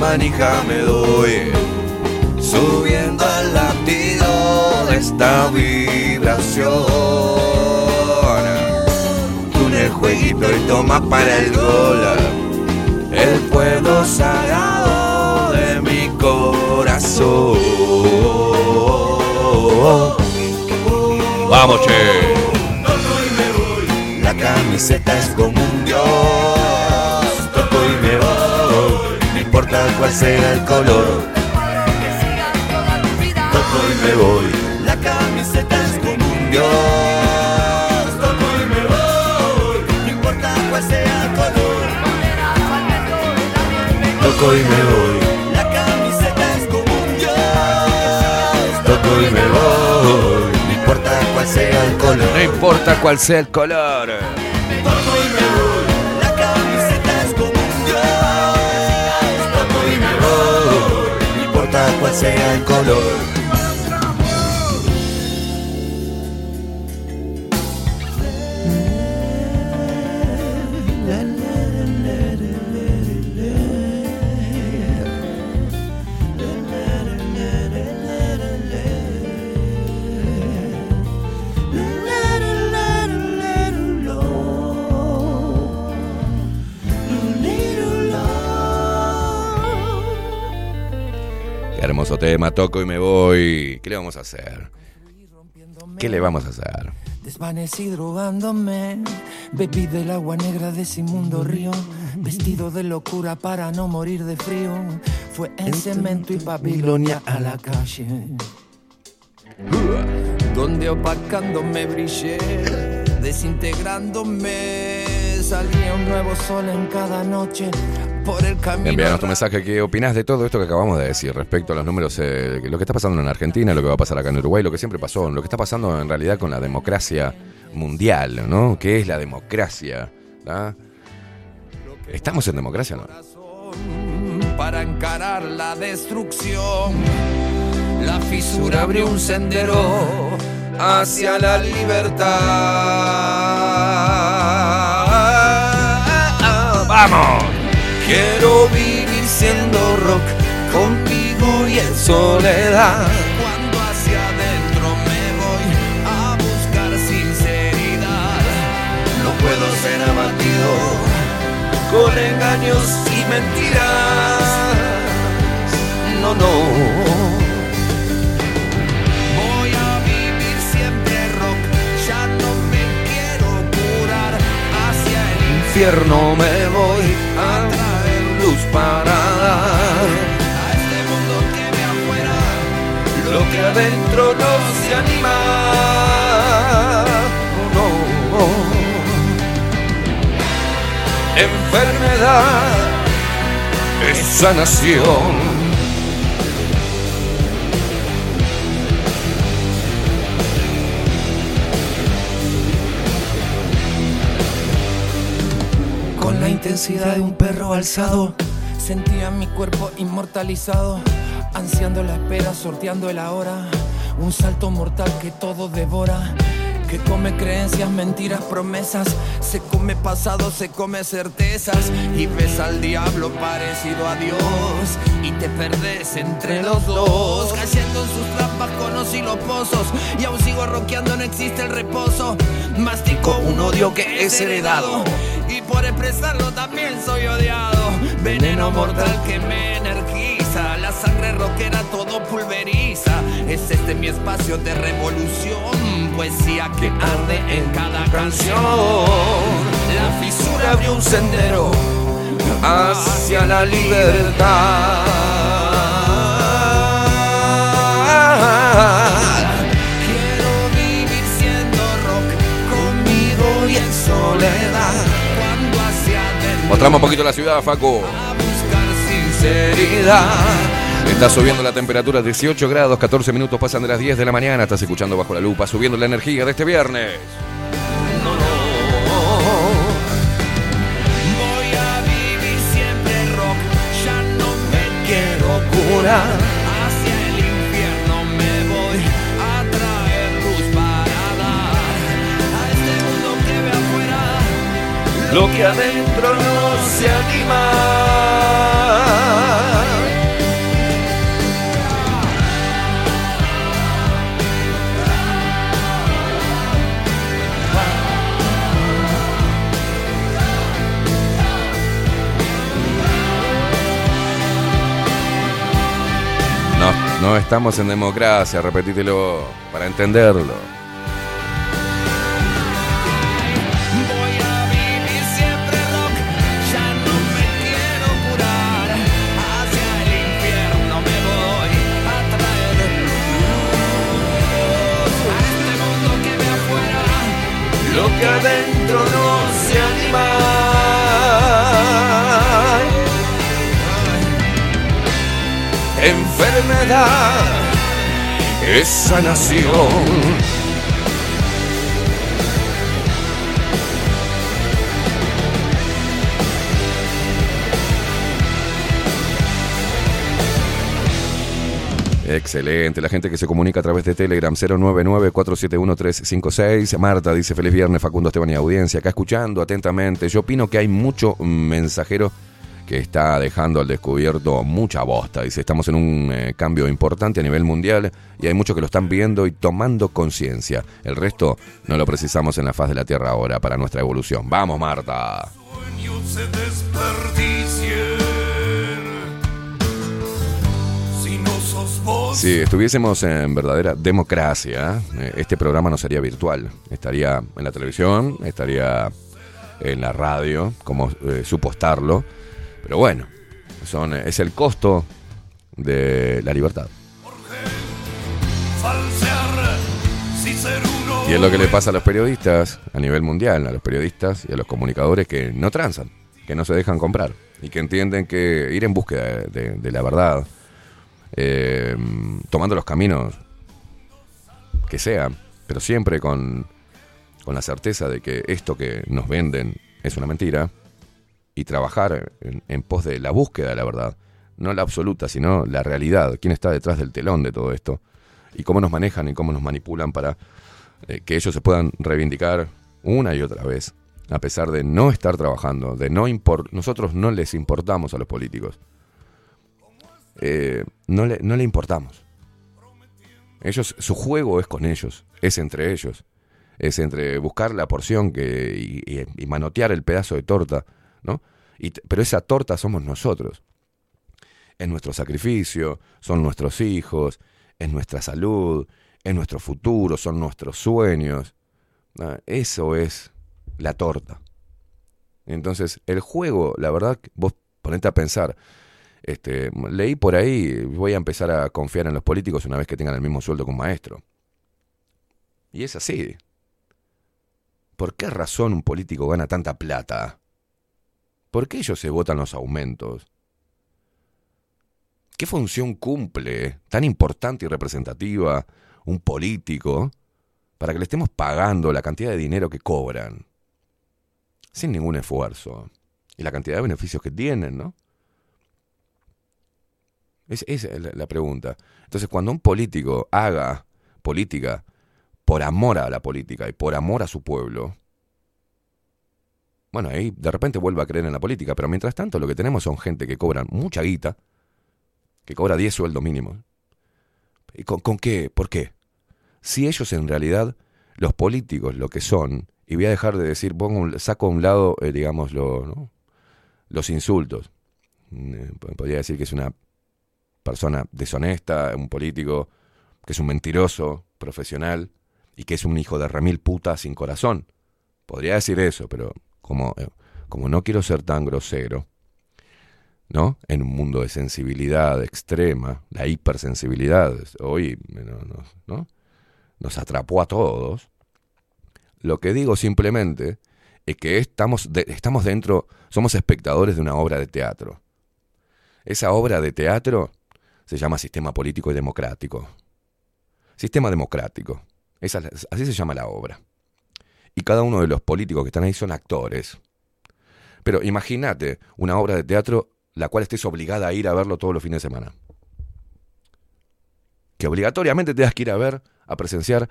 Manija me doy. Subiendo al latido de esta vibración. En el jueguito y toma para el gol. El fuego sagrado de mi corazón. Vamos, che. La camiseta es como un dios importa cuál sea el color. Toco y me voy. La camiseta es como un dios. Toco y me voy. No importa cuál sea el color. Toco y me voy. La camiseta es como un dios. Toco y me voy. No importa cuál sea el color. No importa cuál sea el color. Cuál sea el color. Tema, toco y me voy. ¿Qué le vamos a hacer? ¿Qué le vamos a hacer? Desvanecí drogándome, bebí del agua negra de ese mundo río, vestido de locura para no morir de frío. Fue en cemento y Babilonia a la calle, donde opacándome brillé, desintegrándome, salía un nuevo sol en cada noche. Por el camino Envíanos tu mensaje. ¿Qué opinás de todo esto que acabamos de decir respecto a los números? eh, lo que está pasando en Argentina, lo que va a pasar acá en Uruguay, lo que siempre pasó, lo que está pasando en realidad con la democracia mundial, ¿no? ¿Qué es la democracia? ¿Ah? ¿Estamos en democracia o no? para encarar la destrucción. La fisura abrió un sendero hacia la libertad. ¡Vamos! Quiero vivir siendo rock contigo y en soledad. Cuando hacia adentro me voy a buscar sinceridad, no puedo ser abatido con engaños y mentiras. No, no. Voy a vivir siempre rock, ya no me quiero curar. Hacia el infierno me voy luz para dar. A este mundo que me afuera adentro no se anima. No, Enfermedad es sanación. Intensidad de un perro alzado, sentía mi cuerpo inmortalizado, ansiando la espera, sorteando el ahora. Un salto mortal que todo devora, que come creencias, mentiras, promesas, se come pasado, se come certezas. Y ves al diablo parecido a Dios. Y te perdes entre los dos, cayendo en sus trampas, conos y los pozos y aún sigo roqueando, no existe el reposo, mastico un odio que es heredado y por expresarlo también soy odiado. Veneno mortal que me energiza, la sangre rockera todo pulveriza. Es este mi espacio de revolución, poesía que arde en cada canción. La fisura abrió un sendero hacia la libertad. Quiero vivir siendo rock conmigo y en soledad. Mostramos un poquito la ciudad, Facu. Está subiendo la temperatura 18 grados, 14 minutos pasan de las 10 de la mañana. Estás escuchando bajo la lupa, subiendo la energía de este viernes. Hacia el infierno me voy a traer luz para dar a este mundo que ve afuera. Lo que adentro no se anima. No, no estamos en democracia, repetítelo para entenderlo. Adentro no se anima. Enfermedad es sanación. Excelente. La gente que se comunica a través de Telegram 099-471-356. Marta dice feliz viernes, Facundo Esteban y audiencia. Acá escuchando atentamente. Yo opino que hay mucho mensajero que está dejando al descubierto mucha bosta. Dice, estamos en un eh, cambio importante a nivel mundial y hay muchos que lo están viendo y tomando conciencia. El resto no lo precisamos en la faz de la Tierra ahora para nuestra evolución. Vamos, Marta. Sueños se Si estuviésemos en verdadera democracia, eh, este programa no sería virtual. Estaría en la televisión, estaría en la radio, como eh, supo estarlo. Pero bueno, son, es el costo de la libertad. Y es lo que le pasa a los periodistas a nivel mundial, a los periodistas y a los comunicadores que no transan, que no se dejan comprar y que entienden que ir en búsqueda de, de la verdad, eh, tomando los caminos que sean, pero siempre con, con la certeza de que esto que nos venden es una mentira y trabajar en, en pos de la búsqueda de la verdad, no la absoluta, sino la realidad, quién está detrás del telón de todo esto y cómo nos manejan y cómo nos manipulan para eh, que ellos se puedan reivindicar una y otra vez, a pesar de no estar trabajando, de no impor nosotros no les importamos a los políticos. Eh, no, le, no le importamos. Ellos, su juego es con ellos, es entre ellos, es entre buscar la porción que, y, manotear el pedazo de torta, ¿no? Pero esa torta somos nosotros. Es nuestro sacrificio, son nuestros hijos, es nuestra salud, es nuestro futuro, son nuestros sueños. Ah, Eso es la torta. Entonces, el juego, la verdad, vos ponete a pensar, Este, leí por ahí, voy a empezar a confiar en los políticos una vez que tengan el mismo sueldo que un maestro. Y es así. ¿Por qué razón un político gana tanta plata? ¿Por qué ellos se votan los aumentos? ¿Qué función cumple tan importante y representativa un político para que le estemos pagando la cantidad de dinero que cobran? Sin ningún esfuerzo. Y la cantidad de beneficios que tienen, ¿no? Esa es la, pregunta. Entonces, cuando un político haga política por amor a la política y por amor a su pueblo, bueno, ahí de repente vuelve a creer en la política, pero mientras tanto lo que tenemos son gente que cobran mucha guita, que cobra 10 sueldos mínimos. ¿Y con, con qué? ¿Por qué? Si ellos en realidad, los políticos, lo que son, y voy a dejar de decir, pongo un- saco a un lado, eh, digamos, lo- los insultos. Eh, Podría decir que es una persona deshonesta, un político que es un mentiroso profesional y que es un hijo de remil puta sin corazón. Podría decir eso, pero como, eh, como no quiero ser tan grosero, ¿no? En un mundo de sensibilidad extrema, la hipersensibilidad, hoy no- no- ¿no? nos atrapó a todos. Lo que digo simplemente es que estamos, de- estamos dentro, somos espectadores de una obra de teatro. Esa obra de teatro se llama Sistema Político y Democrático. Sistema Democrático. Esa así se llama la obra. Y cada uno de los políticos que están ahí son actores. Pero imagínate una obra de teatro la cual estés obligada a ir a verlo todos los fines de semana. Que obligatoriamente tengas que ir a ver, a presenciar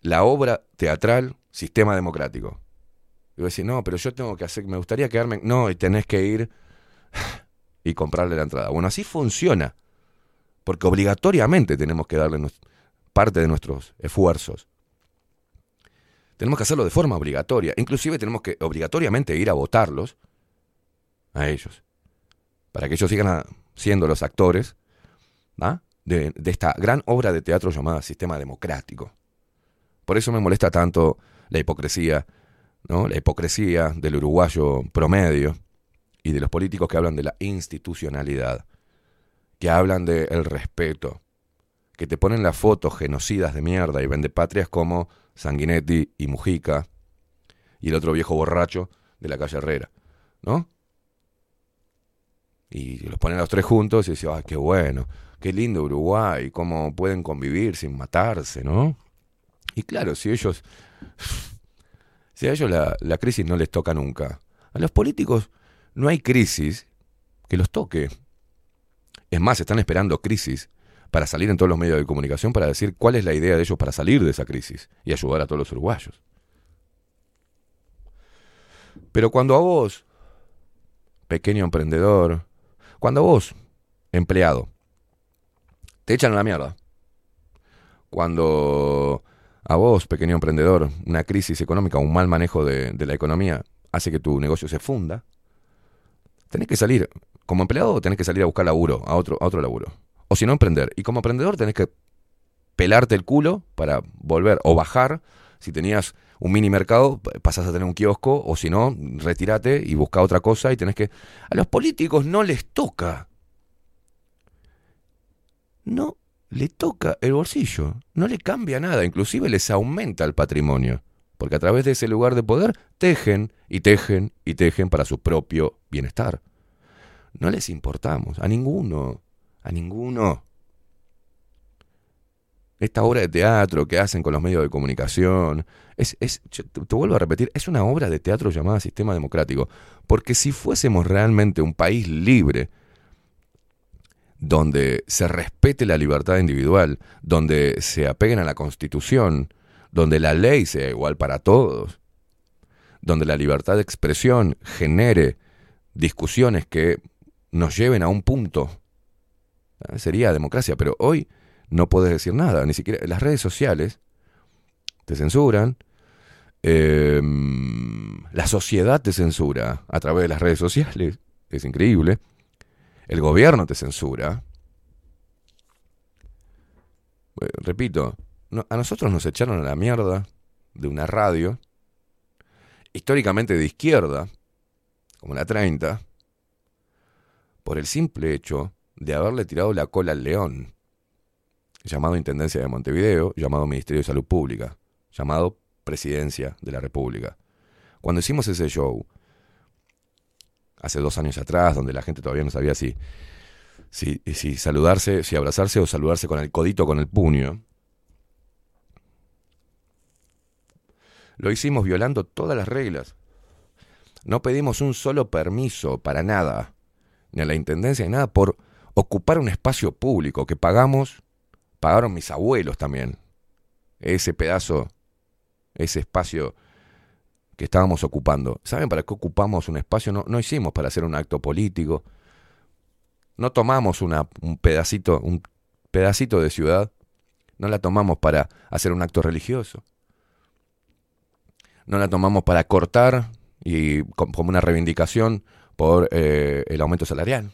la obra teatral Sistema Democrático. Y decís, no, pero yo tengo que hacer, me gustaría quedarme. No, y tenés que ir y comprarle la entrada. Bueno, así funciona. Porque obligatoriamente tenemos que darle parte de nuestros esfuerzos. Tenemos que hacerlo de forma obligatoria. Inclusive tenemos que obligatoriamente ir a votarlos a ellos. Para que ellos sigan siendo los actores de, de esta gran obra de teatro llamada Sistema Democrático. Por eso me molesta tanto la hipocresía, ¿no? La hipocresía del uruguayo promedio y de los políticos que hablan de la institucionalidad, que hablan del respeto, que te ponen las fotos genocidas de mierda y vendepatrias como Sanguinetti y Mujica y el otro viejo borracho de la calle Herrera, ¿no? Y los ponen los tres juntos y dicen, ¡ay, qué bueno! ¡Qué lindo Uruguay! ¿Cómo pueden convivir sin matarse, no? Y claro, si ellos. Si a ellos la, la crisis no les toca nunca. A los políticos no hay crisis que los toque. Es más, están esperando crisis para salir en todos los medios de comunicación para decir cuál es la idea de ellos para salir de esa crisis y ayudar a todos los uruguayos. Pero cuando a vos, pequeño emprendedor, cuando a vos, empleado, te echan a la mierda, cuando a vos, pequeño emprendedor, una crisis económica, un mal manejo de, de la economía hace que tu negocio se funda, tenés que salir, como empleado tenés que salir a buscar laburo, a otro, a otro laburo. O si no, emprender. Y como emprendedor tenés que pelarte el culo para volver o bajar. Si tenías un mini mercado, pasás a tener un kiosco, o si no, retírate y busca otra cosa y tenés que... A los políticos no les toca. No le toca el bolsillo, no le cambia nada, inclusive les aumenta el patrimonio, porque a través de ese lugar de poder tejen y tejen y tejen para su propio bienestar. No les importamos, a ninguno, a ninguno. Esta obra de teatro que hacen con los medios de comunicación, es, es te vuelvo a repetir, es una obra de teatro llamada Sistema Democrático, porque si fuésemos realmente un país libre, donde se respete la libertad individual, donde se apeguen a la Constitución, donde la ley sea igual para todos, donde la libertad de expresión genere discusiones que nos lleven a un punto, ¿eh? sería democracia, pero hoy no puedes decir nada, ni siquiera las redes sociales te censuran, eh, la sociedad te censura a través de las redes sociales, es increíble. El gobierno te censura. Repito, a nosotros nos echaron a la mierda de una radio, históricamente de izquierda, como la 30, por el simple hecho de haberle tirado la cola al león, llamado Intendencia de Montevideo, llamado Ministerio de Salud Pública, llamado Presidencia de la República. Cuando hicimos ese show, hace dos años atrás, donde la gente todavía no sabía si, si, si saludarse, si abrazarse o saludarse con el codito, con el puño, lo hicimos violando todas las reglas. No pedimos un solo permiso para nada, ni a la Intendencia, ni nada, por ocupar un espacio público que pagamos, pagaron mis abuelos también. Ese pedazo, ese espacio que estábamos ocupando. ¿Saben para qué ocupamos un espacio? No, no hicimos para hacer un acto político. No tomamos una, un pedacito, un pedacito de ciudad. No la tomamos para hacer un acto religioso. No la tomamos para cortar y como una reivindicación por eh, el aumento salarial.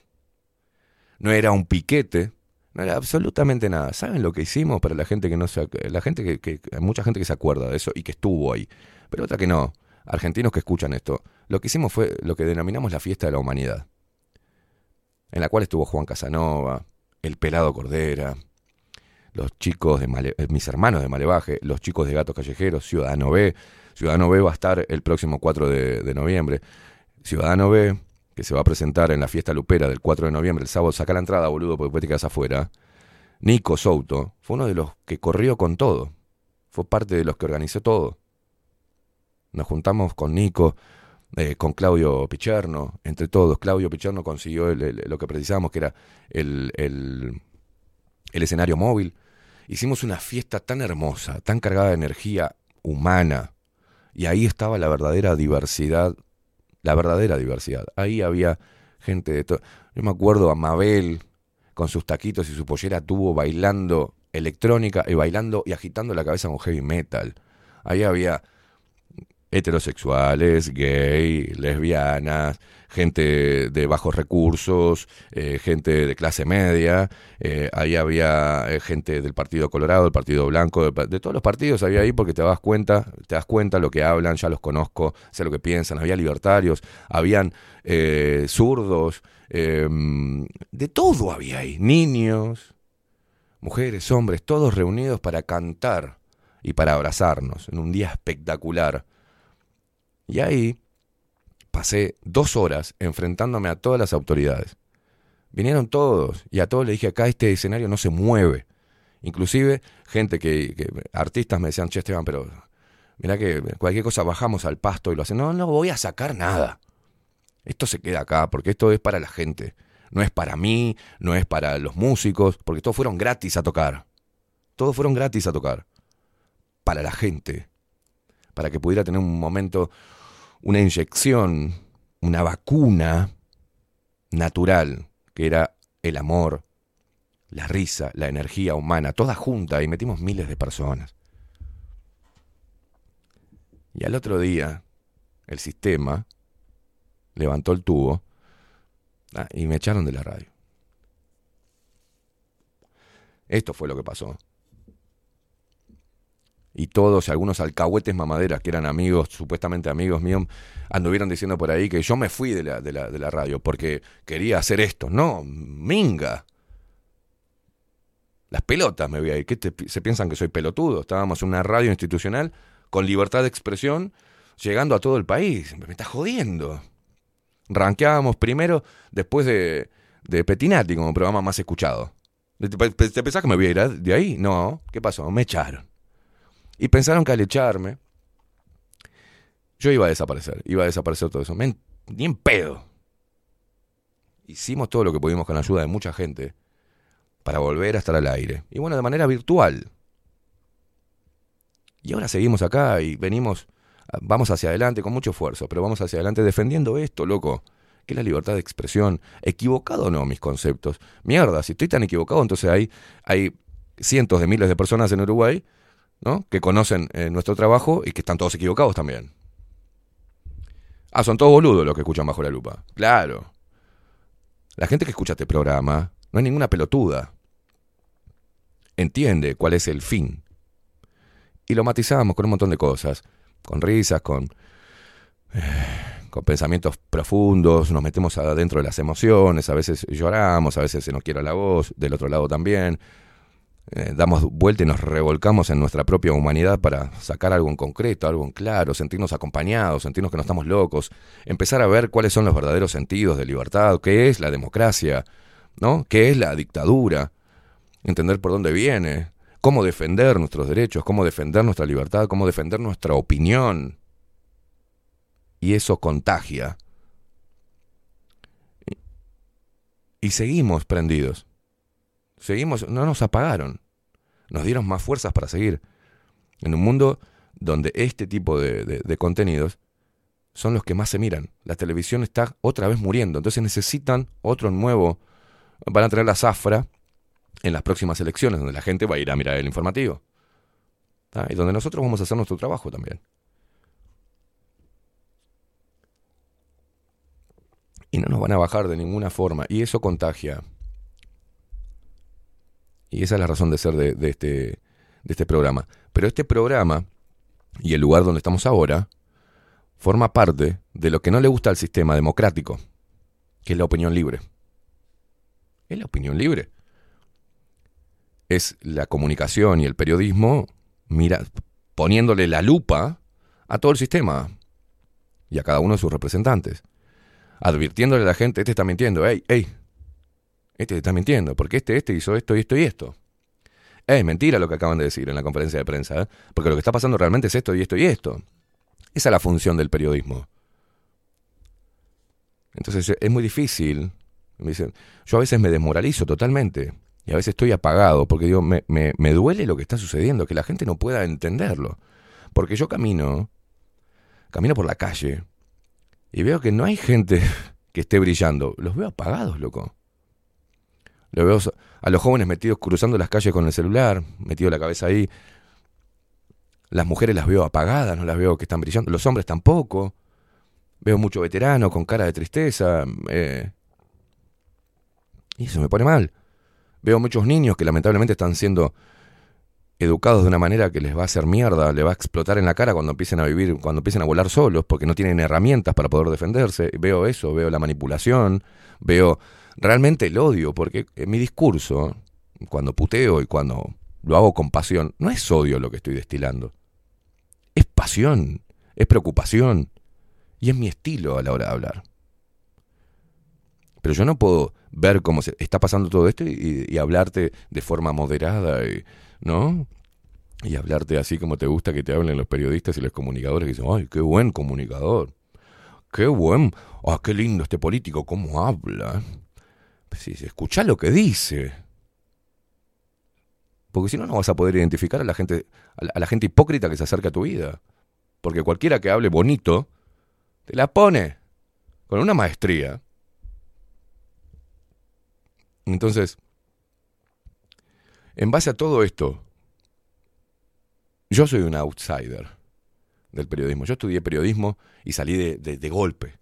No era un piquete, no era absolutamente nada. ¿Saben lo que hicimos para la gente que no se, la gente que, que hay mucha gente que se acuerda de eso y que estuvo ahí, pero otra que no, argentinos que escuchan esto. Lo que hicimos fue lo que denominamos la fiesta de la humanidad, en la cual estuvo Juan Casanova, el pelado Cordera, los chicos de eh, mis hermanos de Malevaje, los chicos de Gatos Callejeros, Ciudadano B. Ciudadano B va a estar el próximo 4 de, noviembre. Ciudadano B que se va a presentar en la fiesta lupera del 4 de noviembre, el sábado, saca la entrada, boludo, porque después te quedas afuera. Nico Souto fue uno de los que corrió con todo. Fue parte de los que organizó todo. Nos juntamos con Nico, eh, con Claudio Picherno, entre todos. Claudio Picherno consiguió lo que precisábamos, que era el, el, el escenario móvil. Hicimos una fiesta tan hermosa, tan cargada de energía humana. Y ahí estaba la verdadera diversidad la verdadera diversidad. Ahí había gente de todo. Yo me acuerdo a Mabel con sus taquitos y su pollera tubo bailando electrónica y bailando y agitando la cabeza con heavy metal. Ahí había heterosexuales, gay, lesbianas, gente de bajos recursos, eh, gente de clase media, eh, ahí había eh, gente del Partido Colorado, del Partido Blanco, de, todos los partidos había ahí porque te das cuenta, te das cuenta lo que hablan, ya los conozco, sé lo que piensan, había libertarios, habían zurdos, em, de todo había ahí, niños, mujeres, hombres, todos reunidos para cantar y para abrazarnos en un día espectacular. Y ahí pasé dos horas enfrentándome a todas las autoridades. Vinieron todos y a todos les dije acá este escenario no se mueve. Inclusive gente que, artistas me decían, che Esteban, pero mira que cualquier cosa bajamos al pasto y lo hacen. No, no voy a sacar nada. Esto se queda acá porque esto es para la gente. No es para mí, no es para los músicos, porque todos fueron gratis a tocar. Todos fueron gratis a tocar. Para la gente. Para que pudiera tener un momento una inyección, una vacuna natural, que era el amor, la risa, la energía humana, toda junta, y metimos miles de personas. Y al otro día, el sistema levantó el tubo ah, y me echaron de la radio. Esto fue lo que pasó y todos, algunos alcahuetes mamaderas que eran amigos, supuestamente amigos míos, anduvieron diciendo por ahí que yo me fui de la, de la, de la radio porque quería hacer esto. No, minga. Las pelotas me voy a ir. ¿Qué se piensan que soy pelotudo? Estábamos en una radio institucional con libertad de expresión, llegando a todo el país. Me está jodiendo. Ranqueábamos primero después de, de Petinati como programa más escuchado. ¿Te, te pensás que me voy a ir de ahí? No. ¿Qué pasó? Me echaron. Y pensaron que al echarme, yo iba a desaparecer, iba a desaparecer todo eso. ni en pedo. Hicimos todo lo que pudimos con la ayuda de mucha gente para volver a estar al aire. Y bueno, de manera virtual. Y ahora seguimos acá y venimos, vamos hacia adelante con mucho esfuerzo, pero vamos hacia adelante defendiendo esto, loco, que es la libertad de expresión. Equivocado o no mis conceptos. Mierda, si estoy tan equivocado, entonces hay, hay cientos de miles de personas en Uruguay ¿no? que conocen eh, nuestro trabajo y que están todos equivocados también. Ah, son todos boludos los que escuchan bajo la lupa. Claro. La gente que escucha este programa no es ninguna pelotuda. Entiende cuál es el fin. Y lo matizamos con un montón de cosas. Con risas, con... Eh, con pensamientos profundos, nos metemos adentro de las emociones, a veces lloramos, a veces se nos quiera la voz, del otro lado también. Eh, damos vuelta y nos revolcamos en nuestra propia humanidad para sacar algo en concreto, algo en claro, sentirnos acompañados, sentirnos que no estamos locos, empezar a ver cuáles son los verdaderos sentidos de libertad, qué es la democracia, ¿no? ¿Qué es la dictadura? Entender por dónde viene, cómo defender nuestros derechos, cómo defender nuestra libertad, cómo defender nuestra opinión. Y eso contagia. Y seguimos prendidos. Seguimos, no nos apagaron. Nos dieron más fuerzas para seguir. En un mundo donde este tipo de, contenidos son los que más se miran. La televisión está otra vez muriendo. Entonces necesitan otro nuevo. Van a tener la zafra en las próximas elecciones, donde la gente va a ir a mirar el informativo. Y donde nosotros vamos a hacer nuestro trabajo también. Y no nos van a bajar de ninguna forma. Y eso contagia. Y esa es la razón de ser de, este, de este programa. Pero este programa y el lugar donde estamos ahora forma parte de lo que no le gusta al sistema democrático, que es la opinión libre. Es la opinión libre es la comunicación y el periodismo mira, poniéndole la lupa a todo el sistema y a cada uno de sus representantes, advirtiéndole a la gente, este está mintiendo, hey, hey, este está mintiendo, porque este, este hizo esto y esto y esto. Es mentira lo que acaban de decir en la conferencia de prensa, ¿eh? porque lo que está pasando realmente es esto y esto y esto. Esa es la función del periodismo. Entonces es muy difícil. Me dicen, yo a veces me desmoralizo totalmente. Y a veces estoy apagado porque digo, me, me, me duele lo que está sucediendo, que la gente no pueda entenderlo. Porque yo camino, camino por la calle y veo que no hay gente que esté brillando. Los veo apagados, loco. Los veo a los jóvenes metidos cruzando las calles con el celular, metido la cabeza ahí. Las mujeres las veo apagadas, no las veo que están brillando. Los hombres tampoco. Veo mucho veterano con cara de tristeza. Eh, y eso me pone mal. Veo muchos niños que lamentablemente están siendo educados de una manera que les va a hacer mierda, les va a explotar en la cara cuando empiecen a vivir, cuando empiecen a volar solos, porque no tienen herramientas para poder defenderse. Veo eso, veo la manipulación, veo realmente el odio, porque en mi discurso, cuando puteo y cuando lo hago con pasión, no es odio lo que estoy destilando. Es pasión, es preocupación y es mi estilo a la hora de hablar. Pero yo no puedo ver cómo se está pasando todo esto y, hablarte de forma moderada, y, ¿no? Y hablarte así como te gusta que te hablen los periodistas y los comunicadores que dicen, ay, qué buen comunicador, qué buen, ah, qué lindo este político, cómo habla. Sí, escucha lo que dice. Porque si no, no vas a poder identificar a la gente, a la gente hipócrita que se acerca a tu vida. Porque cualquiera que hable bonito, te la pone con una maestría entonces, en base a todo esto, yo soy un outsider del periodismo. Yo estudié periodismo y salí de, golpe.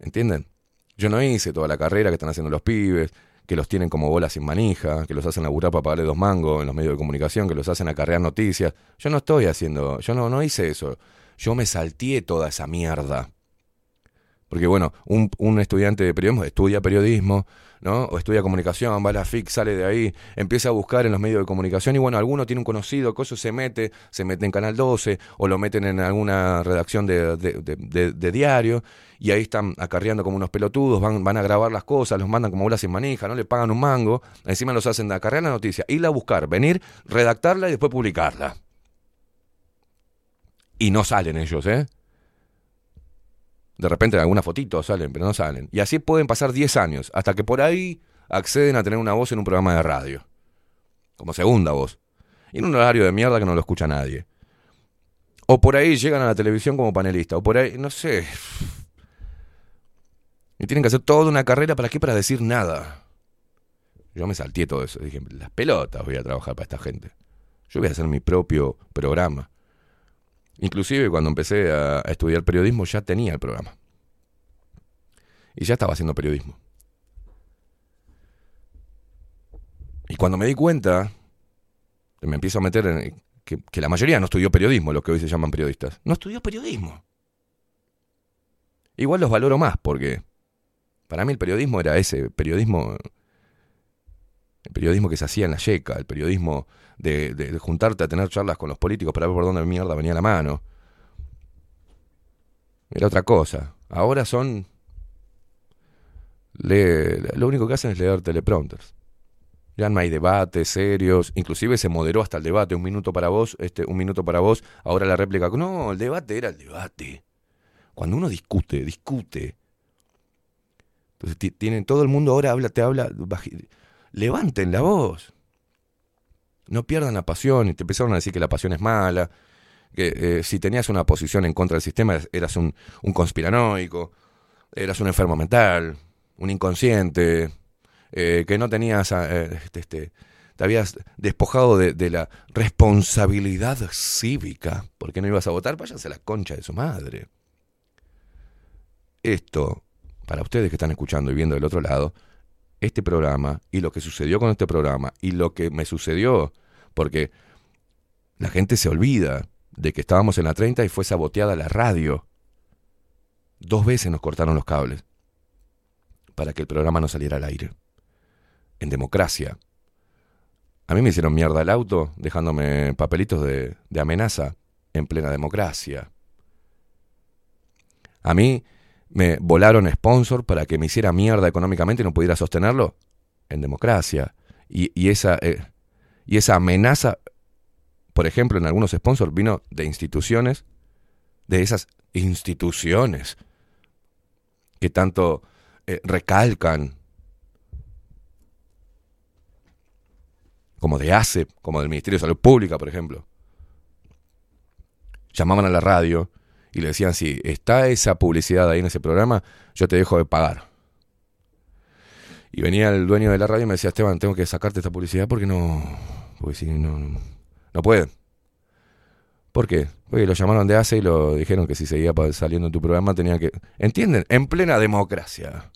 ¿Entienden? Yo no hice toda la carrera que están haciendo los pibes, que los tienen como bolas sin manija, que los hacen laburar para pagarle dos mangos en los medios de comunicación, que los hacen acarrear noticias. Yo no estoy haciendo, yo no, no hice eso. Yo me salteé toda esa mierda. Porque bueno, un, un estudiante de periodismo estudia periodismo, ¿no? O estudia comunicación, va a la FIC, sale de ahí, empieza a buscar en los medios de comunicación y bueno, alguno tiene un conocido, eso se mete, se mete en Canal 12 o lo meten en alguna redacción de, de, diario y ahí están acarreando como unos pelotudos, van, van a grabar las cosas, los mandan como bolas sin manija, no le pagan un mango, encima los hacen de acarrear la noticia, irla a buscar, venir, redactarla y después publicarla. Y no salen ellos, ¿eh? De repente en alguna fotito salen, pero no salen. Y así pueden pasar 10 años, hasta que por ahí acceden a tener una voz en un programa de radio. Como segunda voz. Y en un horario de mierda que no lo escucha nadie. O por ahí llegan a la televisión como panelista. O por ahí, no sé. Y tienen que hacer toda una carrera para qué? Para decir nada. Yo me salté todo eso. Dije, las pelotas voy a trabajar para esta gente. Yo voy a hacer mi propio programa. Inclusive cuando empecé a, estudiar periodismo ya tenía el programa. Y ya estaba haciendo periodismo. Y cuando me di cuenta, me empiezo a meter en que, que, la mayoría no estudió periodismo, lo que hoy se llaman periodistas. No estudió periodismo. Igual los valoro más porque para mí el periodismo era ese, periodismo el periodismo que se hacía en la yeca, el periodismo de, juntarte a tener charlas con los políticos para ver por dónde mierda venía la mano. Era otra cosa. Ahora son... Lo único que hacen es leer teleprompters. Ya no hay debates serios, inclusive se moderó hasta el debate, un minuto para vos, este, un minuto para vos, ahora la réplica. No, el debate era el debate. Cuando uno discute, discute. Entonces tienen, todo el mundo ahora habla, te habla, levanten la voz. No pierdan la pasión y te empezaron a decir que la pasión es mala, que eh, si tenías una posición en contra del sistema eras un, conspiranoico, eras un enfermo mental, un inconsciente, eh, que no tenías, eh, este, este, te habías despojado de, de, la responsabilidad cívica, porque no ibas a votar, váyanse a la concha de su madre. Esto, para ustedes que están escuchando y viendo del otro lado, este programa y lo que sucedió con este programa y lo que me sucedió, porque la gente se olvida de que estábamos en la 30 y fue saboteada la radio. Dos veces nos cortaron los cables para que el programa no saliera al aire. En democracia. A mí me hicieron mierda el auto dejándome papelitos de, de amenaza en plena democracia. A mí me volaron sponsor para que me hiciera mierda económicamente y no pudiera sostenerlo en democracia. Y, y esa, eh, y esa amenaza, por ejemplo, en algunos sponsors vino de instituciones, de esas instituciones que tanto eh, recalcan, como de ACEP, como del Ministerio de Salud Pública, por ejemplo. Llamaban a la radio y le decían, si está esa publicidad ahí en ese programa, yo te dejo de pagar. Y venía el dueño de la radio y me decía, Esteban, tengo que sacarte esta publicidad porque no, porque si no, no, no puede. ¿Por qué? Porque lo llamaron de ACE y lo dijeron que si seguía saliendo en tu programa tenía que... ¿Entienden? En plena democracia.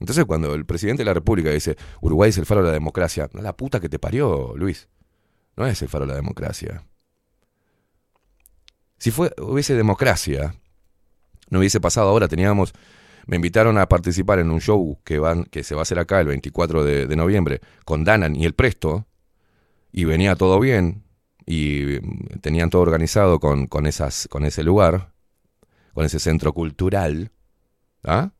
Entonces cuando el presidente de la República dice, Uruguay es el faro de la democracia, la puta que te parió, Luis. No es el faro de la democracia. Si hubiese democracia, no hubiese pasado ahora, teníamos, me invitaron a participar en un show que, van, que se va a hacer acá el 24 de, noviembre con Danan y El Presto, y venía todo bien, y tenían todo organizado con ese lugar, con ese centro cultural, ¿ah?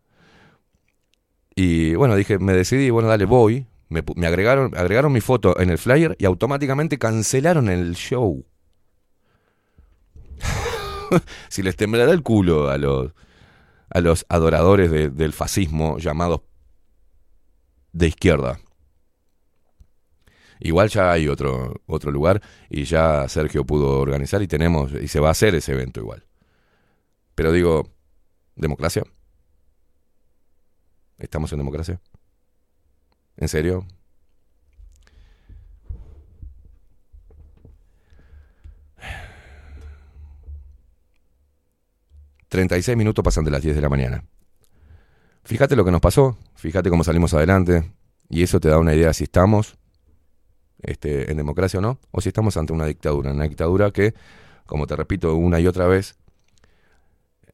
Y bueno, dije, me decidí, bueno, dale, voy. Me, me, agregaron, agregaron mi foto en el flyer y automáticamente cancelaron el show. si les temblará el culo a los, a los adoradores de, del fascismo llamados de izquierda. Igual ya hay otro, otro lugar y ya Sergio pudo organizar y tenemos, y se va a hacer ese evento igual. Pero digo, democracia. ¿Estamos en democracia? ¿En serio? ...36 minutos pasan de las 10 de la mañana. Fíjate lo que nos pasó, fíjate cómo salimos adelante, y eso te da una idea si estamos este, en democracia o no, o si estamos ante una dictadura, una dictadura que, como te repito una y otra vez,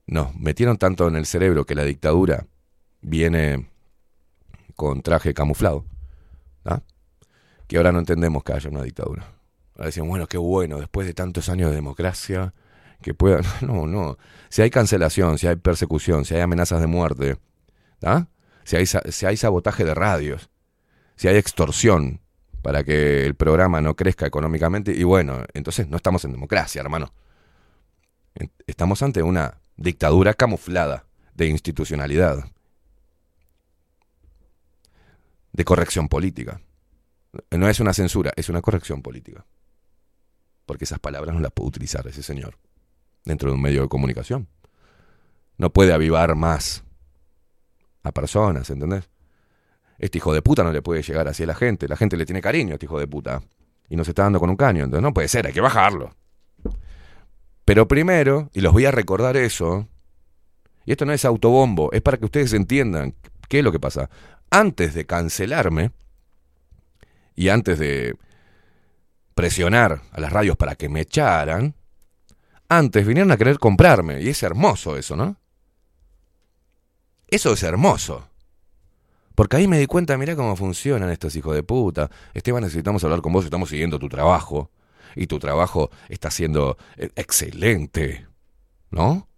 nos metieron tanto en el cerebro que la dictadura viene con traje camuflado, ¿ah? que ahora no entendemos que haya una dictadura. Ahora decimos, bueno, qué bueno, después de tantos años de democracia, que pueda... No, no. Si hay cancelación, si hay persecución, si hay amenazas de muerte, ¿ah? si, hay, si hay sabotaje de radios, si hay extorsión para que el programa no crezca económicamente, y bueno, entonces no estamos en democracia, hermano. Estamos ante una dictadura camuflada de institucionalidad de corrección política. No es una censura, es una corrección política. Porque esas palabras no las puede utilizar ese señor dentro de un medio de comunicación. No puede avivar más a personas, ¿entendés? Este hijo de puta no le puede llegar así a la gente. La gente le tiene cariño a este hijo de puta. Y nos está dando con un caño. Entonces no puede ser, hay que bajarlo. Pero primero, y los voy a recordar eso, y esto no es autobombo, es para que ustedes entiendan qué es lo que pasa antes de cancelarme y antes de presionar a las radios para que me echaran, antes vinieron a querer comprarme. Y es hermoso eso, ¿no? Eso es hermoso. Porque ahí me di cuenta, mira cómo funcionan estos hijos de puta. Esteban, necesitamos hablar con vos, estamos siguiendo tu trabajo. Y tu trabajo está siendo eh, excelente. ¿No?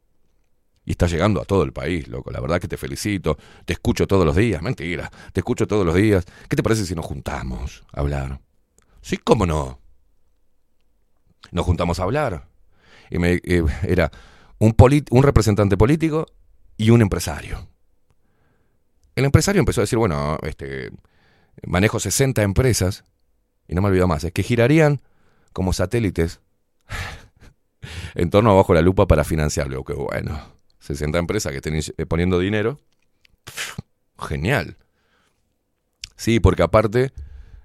Y está llegando a todo el país, loco. La verdad que te felicito. Te escucho todos los días. Mentira. Te escucho todos los días. ¿Qué te parece si nos juntamos a hablar? Sí, cómo no. Nos juntamos a hablar. Y me, era un, un representante político y un empresario. El empresario empezó a decir, bueno, este, manejo 60 empresas, y no me olvido más, es que girarían como satélites en torno a bajo la lupa para financiarlo. Que bueno, 60 empresas que estén eh, poniendo dinero. Genial. Sí, porque aparte,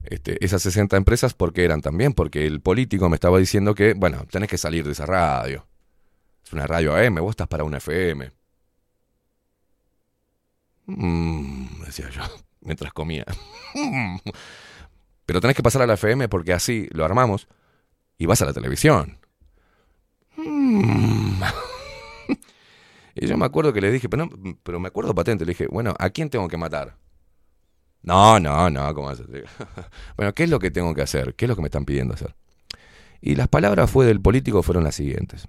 este, esas 60 empresas, ¿por qué eran también? Porque el político me estaba diciendo que, bueno, tenés que salir de esa radio. Es una radio AM, vos estás para una FM. Mmm, decía yo, mientras comía. Pero tenés que pasar a la FM porque así lo armamos y vas a la televisión. Mm. y yo me acuerdo que le dije, pero, no, pero me acuerdo patente, le dije, bueno, ¿a quién tengo que matar? No, no, no, ¿cómo haces? bueno, ¿qué es lo que tengo que hacer? ¿Qué es lo que me están pidiendo hacer? Y las palabras fue del político fueron las siguientes.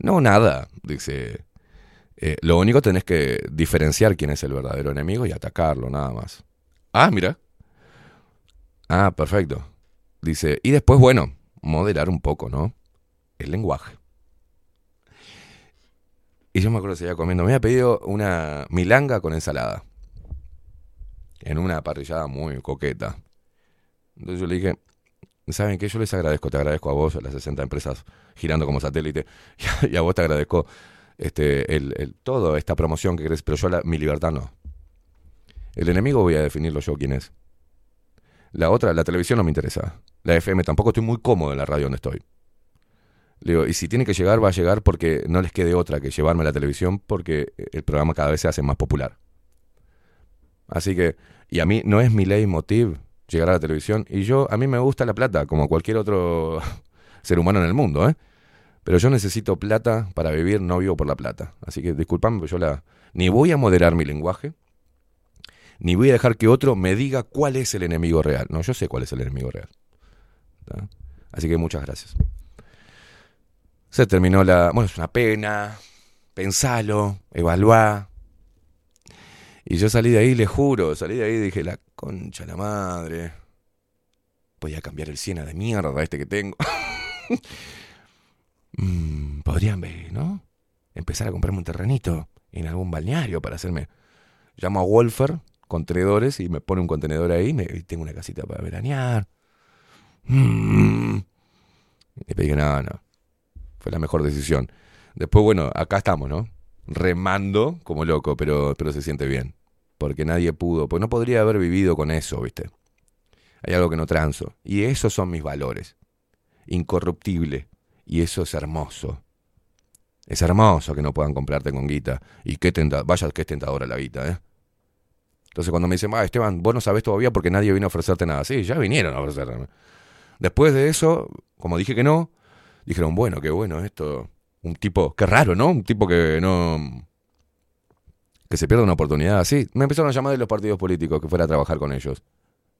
No, nada, dice. Eh, lo único tenés que diferenciar quién es el verdadero enemigo y atacarlo, nada más. Ah, mira. Ah, perfecto. Dice, y después, bueno, moderar un poco, ¿no? El lenguaje. Y yo me acuerdo que seguía comiendo. Me había pedido una milanga con ensalada. En una parrillada muy coqueta. Entonces yo le dije, ¿saben qué? Yo les agradezco. Te agradezco a vos, las 60 empresas girando como satélite. Y a, vos te agradezco este, el, todo esta promoción que querés. Pero yo, mi libertad no. El enemigo voy a definirlo yo quién es. La otra, la televisión no me interesa la FM, tampoco estoy muy cómodo en la radio donde estoy. Le digo, y si tiene que llegar, va a llegar porque no les quede otra que llevarme a la televisión porque el programa cada vez se hace más popular. Así que, y a mí no es mi leitmotiv llegar a la televisión, y yo, a mí me gusta la plata, como cualquier otro ser humano en el mundo, ¿eh? Pero yo necesito plata para vivir, no vivo por la plata. Así que disculpame, pero yo la, ni voy a moderar mi lenguaje, ni voy a dejar que otro me diga cuál es el enemigo real. No, yo sé cuál es el enemigo real. Así que muchas gracias. Se terminó la... Bueno, es una pena. Pensalo, evaluá. Y yo salí de ahí, le juro, salí de ahí y dije, la concha la madre. Voy a cambiar el Siena de mierda este que tengo. Mm, podrían ver, ¿no? Empezar a comprarme un terrenito en algún balneario para hacerme... Llamo a Wolfer, contenedores, y me pone un contenedor ahí y tengo una casita para veranear. Mm. Y dije, no, no. Fue la mejor decisión. Después, bueno, acá estamos, ¿no? Remando como loco, pero, pero se siente bien. Porque nadie pudo, pues no podría haber vivido con eso, ¿viste? Hay algo que no transo. Y esos son mis valores. Incorruptible. Y eso es hermoso. Es hermoso que no puedan comprarte con guita. Y qué tenta vaya que es tentadora la guita, ¿eh? Entonces cuando me dicen, ah, Esteban, vos no sabés todavía porque nadie vino a ofrecerte nada. Sí, ya vinieron a ofrecerme. Después de eso, como dije que no, dijeron, bueno, qué bueno esto. Un tipo, qué raro, ¿no? Un tipo que no... que se pierde una oportunidad así. Me empezaron a llamar de los partidos políticos que fuera a trabajar con ellos.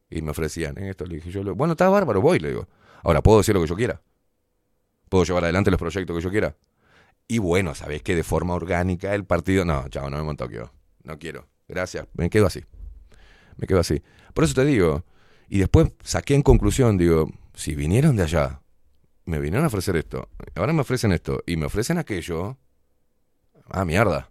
Y me ofrecían esto. Le dije yo, bueno, está bárbaro, voy, le digo. Ahora, ¿puedo decir lo que yo quiera? ¿Puedo llevar adelante los proyectos que yo quiera? Y bueno, ¿sabés que de forma orgánica el partido... No, chao, no me monto yo. No quiero. Gracias. Me quedo así. Me quedo así. Por eso te digo. Y después saqué en conclusión, digo, si vinieron de allá, me vinieron a ofrecer esto, ahora me ofrecen esto y me ofrecen aquello, ah, mierda.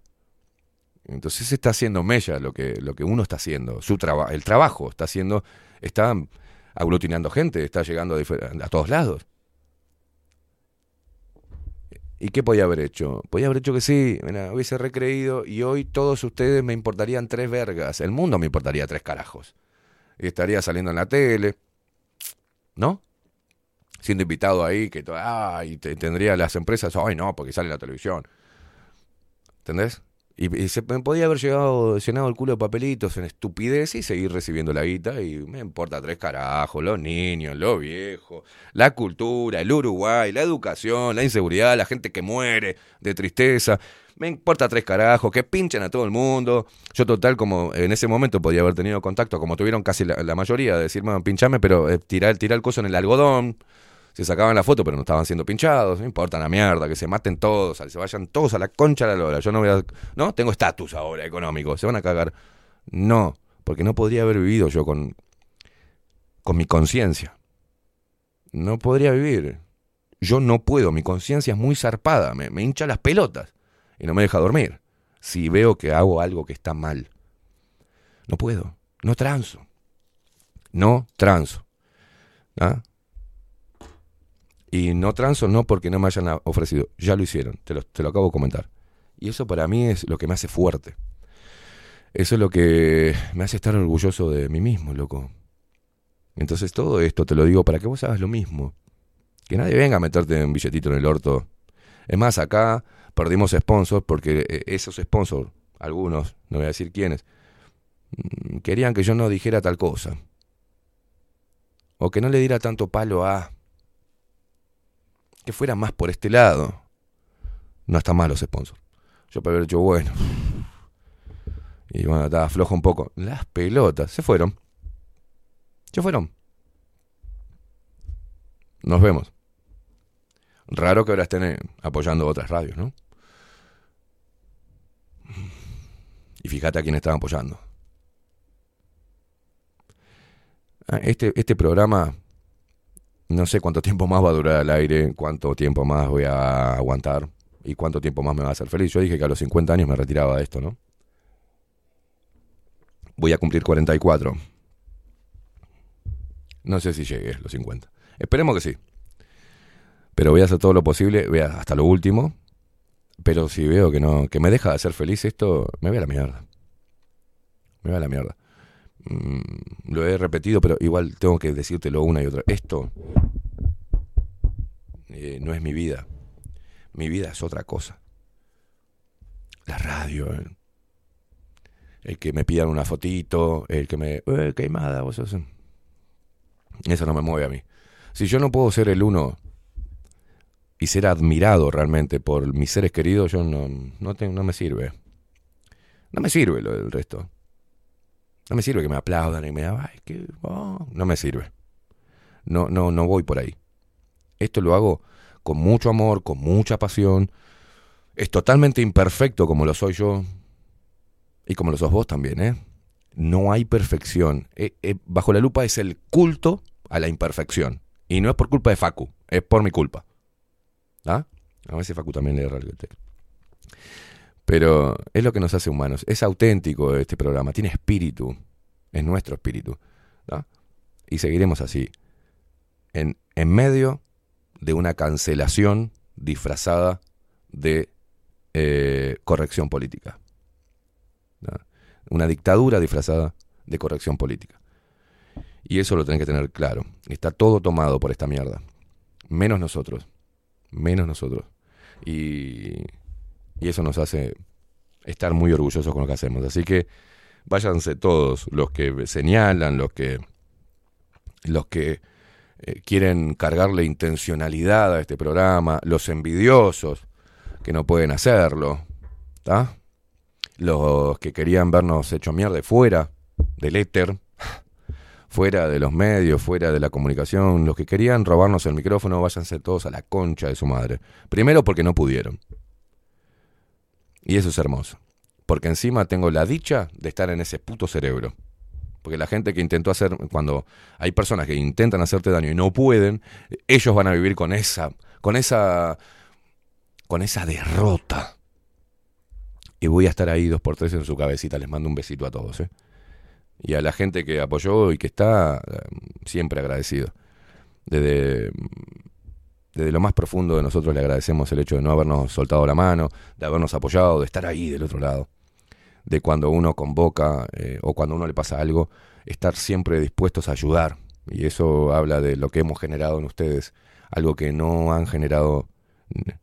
Entonces está haciendo mella lo que, lo que uno está haciendo, su el trabajo está haciendo, está aglutinando gente, está llegando a todos lados. ¿Y qué podía haber hecho? Podía haber hecho que sí, hubiese recreído y hoy todos ustedes me importarían tres vergas, el mundo me importaría tres carajos. Y estaría saliendo en la tele, ¿no? Siendo invitado ahí, que ay, te, tendría las empresas, ay no, porque sale la televisión. ¿Entendés? Y, se me podía haber llegado, llenado el culo de papelitos en estupidez y seguir recibiendo la guita. Y me importa tres carajos, los niños, los viejos, la cultura, el Uruguay, la educación, la inseguridad, la gente que muere de tristeza. Me importa tres carajos, que pinchen a todo el mundo. Yo total, como en ese momento podía haber tenido contacto, como tuvieron casi la, mayoría, de decirme, pinchame, pero eh, tirar, tirar el coso en el algodón se sacaban la foto, pero no estaban siendo pinchados, no importa la mierda, que se maten todos, se vayan todos a la concha de la lora. Yo no voy a, no, tengo estatus ahora económico, se van a cagar. No, porque no podría haber vivido yo con, con mi conciencia. No podría vivir. Yo no puedo, mi conciencia es muy zarpada, me, me hincha las pelotas y no me deja dormir. Si veo que hago algo que está mal, no puedo, no transo. No transo. ¿Ah? Y no transo no porque no me hayan ofrecido, ya lo hicieron, te lo, te lo acabo de comentar. Y eso para mí es lo que me hace fuerte. Eso es lo que me hace estar orgulloso de mí mismo, loco. Entonces todo esto te lo digo para que vos hagas lo mismo. Que nadie venga a meterte un billetito en el orto. Es más, acá perdimos sponsors porque eh, esos sponsors, algunos, no voy a decir quiénes, mm, querían que yo no dijera tal cosa. O que no le diera tanto palo a que fuera más por este lado. No está mal los sponsors. Yo para haber dicho, bueno. Y bueno, estaba flojo un poco. Las pelotas, se fueron. Se fueron. Nos vemos. Raro que ahora estén apoyando otras radios, ¿no? Y fíjate a quién estaban apoyando. Ah, este, este programa no sé cuánto tiempo más va a durar el aire, cuánto tiempo más voy a aguantar y cuánto tiempo más me va a hacer feliz. Yo dije que a los 50 años me retiraba de esto, ¿no? Voy a cumplir 44. No sé si llegue a los 50. Esperemos que sí. Pero voy a hacer todo lo posible, voy hasta lo último. Pero si veo que no, que me deja de hacer feliz esto, me voy a la mierda. Me voy a la mierda. Mm, lo he repetido, pero igual tengo que decírtelo una y otra. Esto eh, no es mi vida. Mi vida es otra cosa. La radio, eh. el que me pidan una fotito, el que me... Eh, queimada, vos sos... Eso no me mueve a mí. Si yo no puedo ser el uno y ser admirado realmente por mis seres queridos, yo no, no, no me sirve. No me sirve lo del resto. No me sirve que me aplaudan y me digan, ay, oh". no me sirve. No, no, no voy por ahí. Esto lo hago con mucho amor, con mucha pasión. Es totalmente imperfecto como lo soy yo y como lo sos vos también, ¿eh? No hay perfección. Eh, eh, bajo la lupa es el culto a la imperfección. Y no es por culpa de Facu, es por mi culpa. ¿Ah? A veces Facu también le erra el texto. Pero es lo que nos hace humanos. Es auténtico este programa, tiene espíritu, es nuestro espíritu. Y seguiremos así, en, medio de una cancelación disfrazada de eh, corrección política. Una dictadura disfrazada de corrección política. Y eso lo tenés que tener claro. Está todo tomado por esta mierda. Menos nosotros. Menos nosotros. Y y eso nos hace estar muy orgullosos con lo que hacemos. Así que váyanse todos los que señalan, los que los que eh, quieren cargarle intencionalidad a este programa, los envidiosos que no pueden hacerlo, los que querían vernos hecho mierda fuera del éter, fuera de los medios, fuera de la comunicación, los que querían robarnos el micrófono, váyanse todos a la concha de su madre. Primero porque no pudieron. Y eso es hermoso. Porque encima tengo la dicha de estar en ese puto cerebro. Porque la gente que intentó hacer, cuando hay personas que intentan hacerte daño y no pueden, ellos van a vivir con esa, con esa, con esa derrota. Y voy a estar ahí dos por tres en su cabecita. Les mando un besito a todos. ¿eh? Y a la gente que apoyó y que está, eh, siempre agradecido. Desde desde lo más profundo de nosotros le agradecemos el hecho de no habernos soltado la mano, de habernos apoyado, de estar ahí del otro lado. De cuando uno convoca eh, o cuando uno le pasa algo, estar siempre dispuestos a ayudar. Y eso habla de lo que hemos generado en ustedes, algo que no han generado,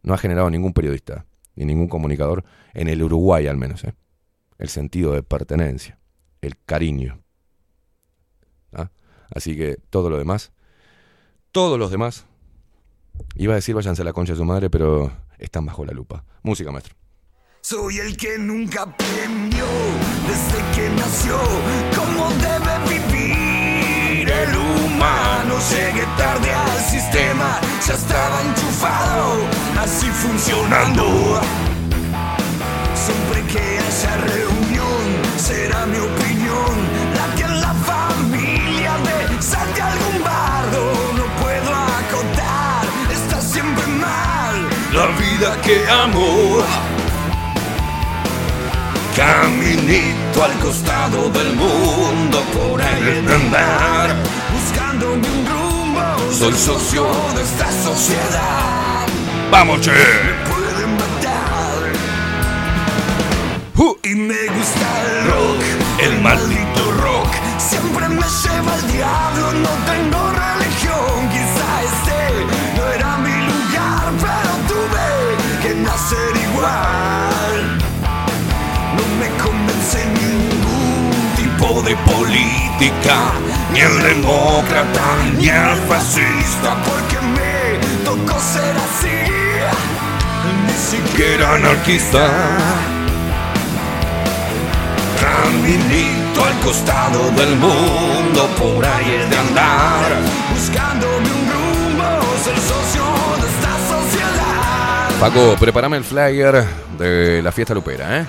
no ha generado ningún periodista. ni ningún comunicador, en el Uruguay al menos. ¿eh? El sentido de pertenencia, el cariño. ¿Ah? Así que todo lo demás, todos los demás, iba a decir váyanse a la concha de su madre, pero están bajo la lupa. Música, maestro. Soy el que nunca aprendió desde que nació cómo debe vivir el humano. Llegué tarde al sistema, ya estaba enchufado, así funcionando. Siempre que haya reunión, será mi opinión la vida que amo. Caminito al costado del mundo, por ahí de andar, buscándome un rumbo. Soy socio de esta sociedad. ¡Vamos, che! Me pueden matar. Y me gusta el rock, el maldito rock. Siempre me lleva al diablo, no tengo de política, ni el demócrata, ni el fascista, porque me tocó ser así, ni siquiera anarquista. Caminito al costado del mundo, por ahí he de andar, buscándome un rumbo, ser socio de esta sociedad. Paco, prepárame el flyer de la fiesta lupera, ¿eh?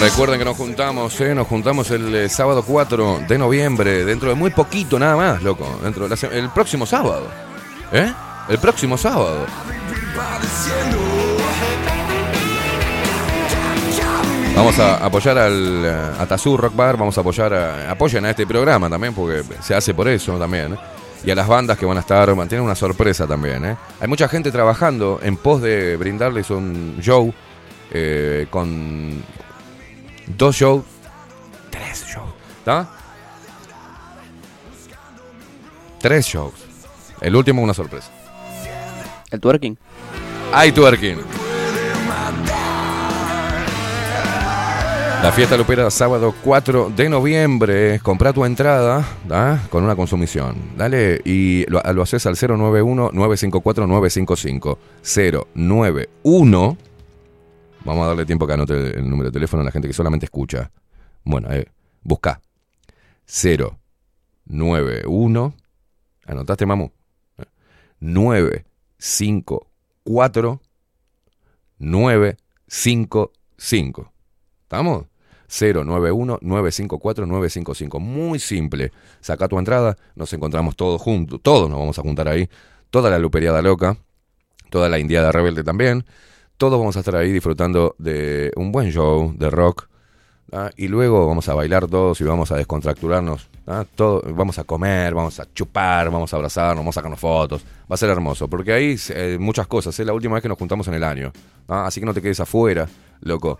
Recuerden que nos juntamos, ¿eh? Nos juntamos el eh, sábado 4 de noviembre, dentro de muy poquito nada más, loco. Dentro el próximo sábado. ¿Eh? El próximo sábado. Vamos a apoyar al eh, a Tazú Rock Bar, vamos a apoyar, a, apoyen a este programa también, porque se hace por eso también. Y a las bandas que van a estar, tienen una sorpresa también. ¿eh? Hay mucha gente trabajando en pos de brindarles un show eh, con dos shows, tres shows, ¿está? Tres shows. El último una sorpresa. El twerking. Hay twerking. La fiesta lupera sábado 4 de noviembre. Compra tu entrada ¿da? con una consumición. Dale y lo, lo haces al 091-954-955. 091. Vamos a darle tiempo que anote el número de teléfono a la gente que solamente escucha. Bueno, eh, busca. 091. ¿Anotaste, mamu? 954 955. ¿Estamos? 091-954-955. Muy simple. Saca tu entrada, nos encontramos todos juntos. Todos nos vamos a juntar ahí. Toda la luperiada loca. Toda la indiada rebelde también. Todos vamos a estar ahí disfrutando de un buen show de rock. ¿ah? Y luego vamos a bailar todos y vamos a descontracturarnos. ¿ah? Vamos a comer, vamos a chupar, vamos a abrazarnos, vamos a sacarnos fotos. Va a ser hermoso. Porque ahí eh, muchas cosas. Es la última vez que nos juntamos en el año. ¿ah? Así que no te quedes afuera, loco.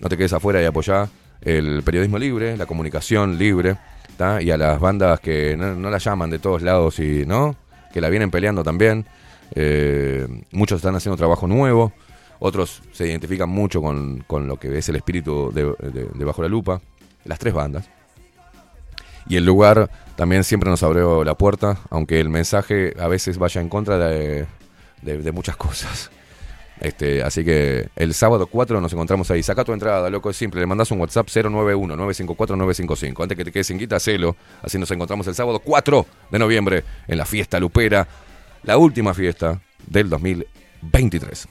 No te quedes afuera y apoyá el periodismo libre, la comunicación libre, ¿tá? y a las bandas que no, no la llaman de todos lados y no, que la vienen peleando también. Eh, muchos están haciendo trabajo nuevo, otros se identifican mucho con, con lo que es el espíritu de, Bajo la Lupa, las tres bandas. Y el lugar también siempre nos abrió la puerta, aunque el mensaje a veces vaya en contra de- de muchas cosas. Este, así que el sábado 4 nos encontramos ahí. Saca tu entrada, loco, es simple. Le mandás un WhatsApp 091-954-955. Antes que te quedes sin guita, hacelo. Así nos encontramos el sábado 4 de noviembre en la fiesta lupera. La última fiesta del 2023.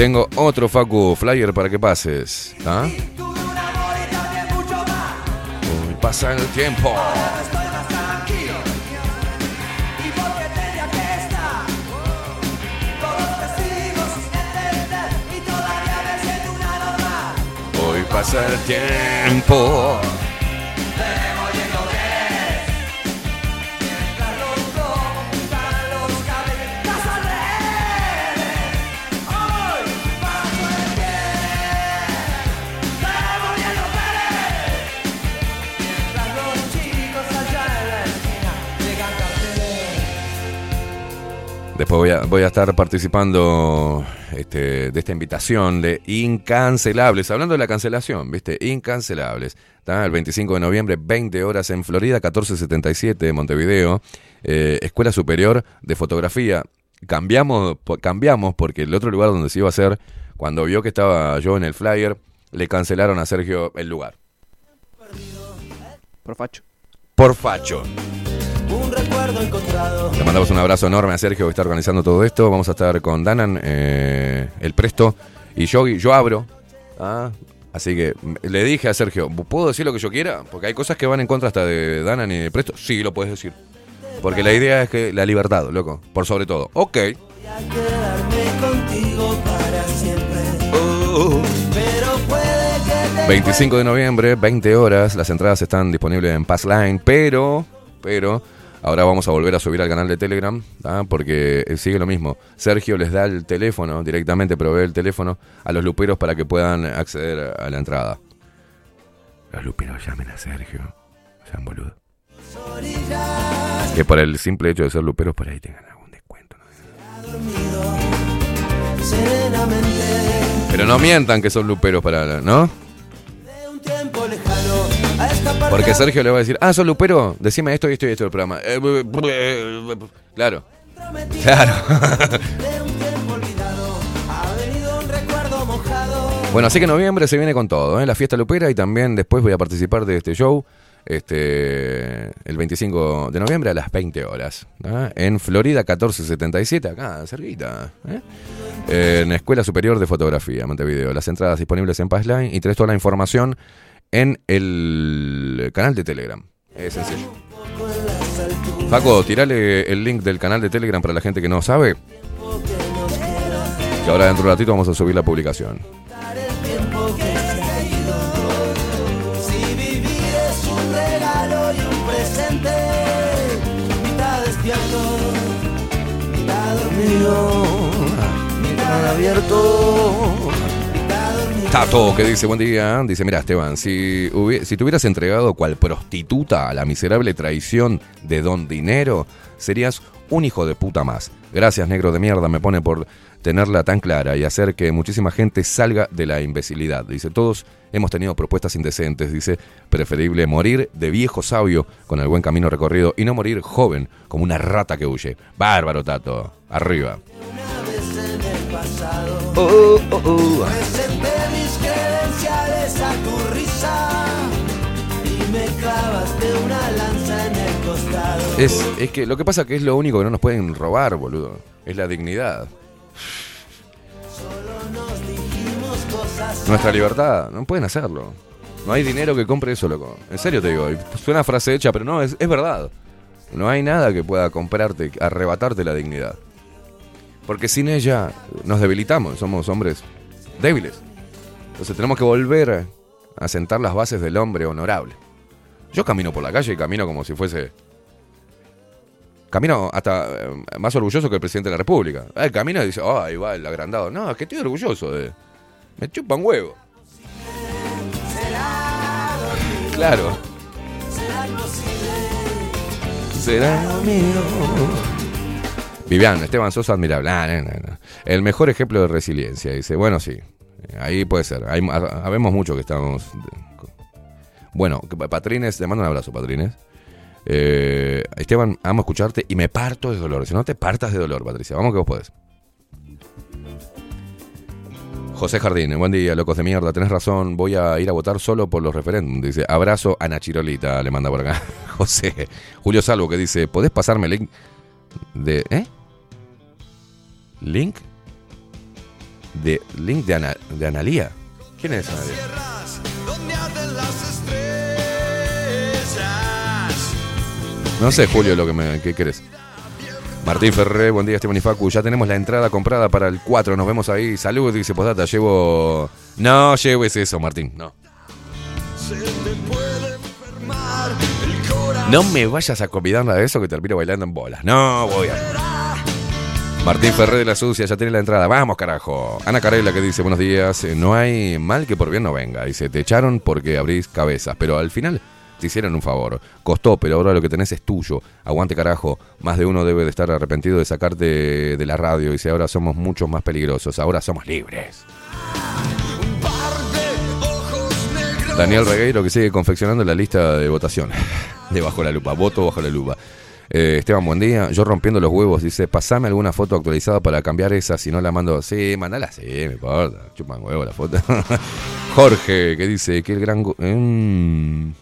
Tengo otro Facu flyer para que pases. ¿ah? Uy, pasa el tiempo. Hoy pasa el tiempo. Después voy a, voy a estar participando este, de esta invitación de Incancelables. Hablando de la cancelación, ¿viste? Incancelables. ¿tá? El 25 de noviembre, 20 horas en Florida, 1477, Montevideo. Eh, Escuela Superior de Fotografía. Cambiamos, cambiamos porque el otro lugar donde se iba a hacer, cuando vio que estaba yo en el flyer, le cancelaron a Sergio el lugar. Por facho. Por facho. Un. Le mandamos un abrazo enorme a Sergio que está organizando todo esto. Vamos a estar con Danan, eh, el Presto y yo, yo abro. Ah, así que le dije a Sergio, ¿puedo decir lo que yo quiera? Porque hay cosas que van en contra hasta de Danan y de Presto. Sí, lo puedes decir. Porque la idea es que la libertad, loco, por sobre todo. Ok. Quedarme contigo para siempre. Pero puede que te 25 de noviembre, 20 horas. Las entradas están disponibles en Passline, pero, pero, ahora vamos a volver a subir al canal de Telegram, ¿ah? porque eh, sigue lo mismo. Sergio les da el teléfono, directamente provee el teléfono a los luperos para que puedan acceder a la entrada. Los luperos llamen a Sergio, sean boludos. Que por el simple hecho de ser luperos, por ahí tengan algún descuento. Pero no mientan que son luperos para, ¿no? de un tiempo lejano Porque Sergio le va a decir, ah, sos lupero, decime esto y esto y esto del programa. Eh, eh, claro. Claro. bueno, así que noviembre se viene con todo, ¿eh? La fiesta lupera y también después voy a participar de este show. Este, el 25 de noviembre a las 20 horas. En Florida 1477, acá, cerquita. ¿eh? En Escuela Superior de Fotografía, Montevideo. Las entradas disponibles en Passline y tenés toda la información en el canal de Telegram. Es sencillo. Faco, tirale el link del canal de Telegram para la gente que no sabe. Que ahora dentro de un ratito vamos a subir la publicación. mitad dormido, mitad abierto. Tato, que dice, buen día. Dice, mira, Esteban, si, te hubieras entregado cual prostituta a la miserable traición de Don Dinero, serías un hijo de puta más. Gracias, negro de mierda, me pone por tenerla tan clara y hacer que muchísima gente salga de la imbecilidad. Dice, todos hemos tenido propuestas indecentes. Dice, preferible morir de viejo sabio con el buen camino recorrido y no morir joven como una rata que huye. Bárbaro, Tato. Arriba. Una vez en el pasado, Oh, oh, oh. Presenté mis credenciales a tu risa y me clavaste una lanza en el costado. Es, es que lo que pasa que es lo único que no nos pueden robar, boludo. Es la dignidad. Solo nos dijimos cosas. Nuestra libertad. No pueden hacerlo. No hay dinero que compre eso, loco. En serio te digo. Suena frase hecha, pero no, es, es verdad. No hay nada que pueda comprarte, arrebatarte la dignidad. Porque sin ella nos debilitamos. Somos hombres débiles. Entonces tenemos que volver a sentar las bases del hombre honorable. Yo camino por la calle y camino como si fuese Camino hasta eh, más orgulloso que el presidente de la República. Eh, camina y dice, oh, ahí va el agrandado. No, es que estoy orgulloso de. Me chupan huevo. Claro. Será mío. Vivian, Esteban Sosa admirable. Ah. El mejor ejemplo de resiliencia. Dice, bueno, sí. Ahí puede ser. Hay, ha- habemos mucho que estamos. Bueno, Patrines, te mando un abrazo, Patrines. Eh, Esteban, amo escucharte y me parto de dolor. Si no te partas de dolor, Patricia. Vamos que vos podés. José Jardín, buen día, locos de mierda, tenés razón, voy a ir a votar solo por los referéndums. Dice, abrazo a Nachirolita, le manda por acá. José. Julio Salvo que dice, ¿podés pasarme el link de... ¿Eh? ¿Link? De link de, Ana- de Analía. ¿Quién es Analía? No sé, Julio, lo que me ¿qué querés. Martín Ferré, buen día, Esteban y Facu. Ya tenemos la entrada comprada para el 4. Nos vemos ahí. Salud, dice Postdata. Llevo. No lleves eso, Martín. No. No me vayas a convidar a eso que termino bailando en bolas. No voy a. Martín Ferré de la Sucia, ya tiene la entrada. Vamos, carajo. Ana Carela que dice, buenos días. eh, No hay mal que por bien no venga. Dice, te echaron porque abrís cabezas. Pero al final te hicieron un favor. Costó, pero ahora lo que tenés es tuyo. Aguante, carajo. Más de uno debe de estar arrepentido de sacarte de la radio. Dice, ahora somos muchos más peligrosos. Ahora somos libres. Daniel Regueiro que sigue confeccionando la lista de votación. De bajo la lupa. Voto bajo la lupa. Eh, Esteban, buen día. Yo rompiendo los huevos, dice, pasame alguna foto actualizada para cambiar esa, si no la mando. Sí, mandala, sí, me importa. Chupan huevo la foto. Jorge, que dice, que el gran... mm.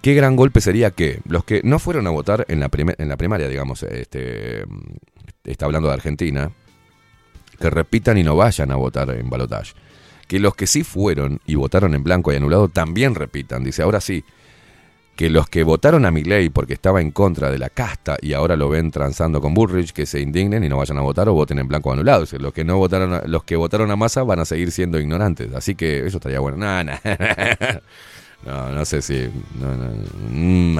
Qué gran golpe sería que los que no fueron a votar en la, en la primaria, digamos, este, está hablando de Argentina, que repitan y no vayan a votar en balotaje. Que los que sí fueron y votaron en blanco y anulado también repitan. Dice, ahora sí, que los que votaron a Milei porque estaba en contra de la casta y ahora lo ven transando con Bullrich, que se indignen y no vayan a votar o voten en blanco anulado. O los que no votaron, a- los que votaron a Massa van a seguir siendo ignorantes. Así que eso estaría bueno. No, no, no, no sé si. no, no, mm.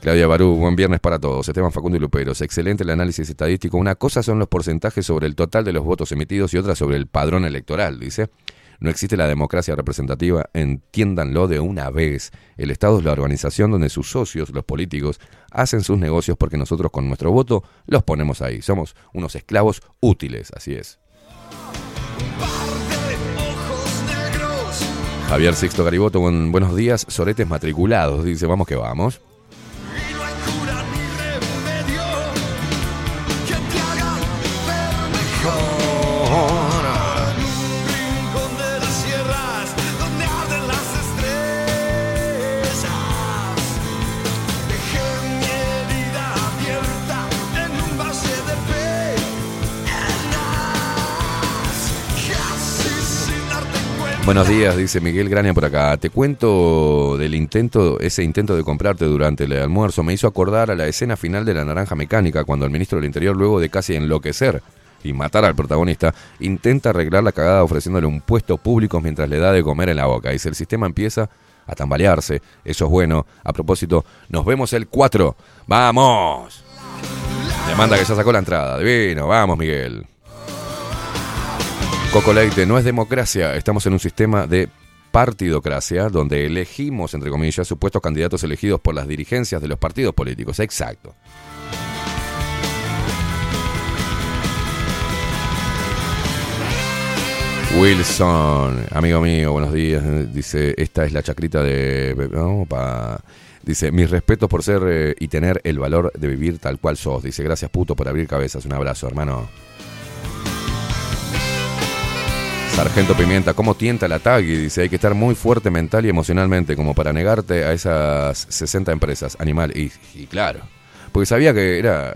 Claudia Barú, buen viernes para todos. Esteban Facundo y Luperos, excelente el análisis estadístico. Una cosa son los porcentajes sobre el total de los votos emitidos y otra sobre el padrón electoral, dice. No existe la democracia representativa, entiéndanlo de una vez. El Estado es la organización donde sus socios, los políticos, hacen sus negocios porque nosotros con nuestro voto los ponemos ahí. Somos unos esclavos útiles, así es. Javier Sixto Gariboto, buen- buenos días. Soretes matriculados, dice, vamos que vamos. Buenos días, dice Miguel Grania por acá. Te cuento del intento, ese intento de comprarte durante el almuerzo. Me hizo acordar a la escena final de La Naranja Mecánica, cuando el ministro del Interior, luego de casi enloquecer y matar al protagonista, intenta arreglar la cagada ofreciéndole un puesto público mientras le da de comer en la boca. Dice, el sistema empieza a tambalearse. Eso es bueno. A propósito, nos vemos el 4. ¡Vamos! Le manda que ya sacó la entrada. Divino, vamos, Miguel. Coco Leite, no es democracia, estamos en un sistema de partidocracia donde elegimos, entre comillas, supuestos candidatos elegidos por las dirigencias de los partidos políticos. Exacto. Wilson, amigo mío, buenos días. Dice, esta es la chacrita de... Dice, mis respetos por ser eh, y tener el valor de vivir tal cual sos. Dice, gracias puto por abrir cabezas. Un abrazo, hermano. Sargento Pimienta, ¿cómo tienta la tagui? Dice, hay que estar muy fuerte mental y emocionalmente como para negarte a esas 60 empresas. Animal. Y, y claro, porque sabía que era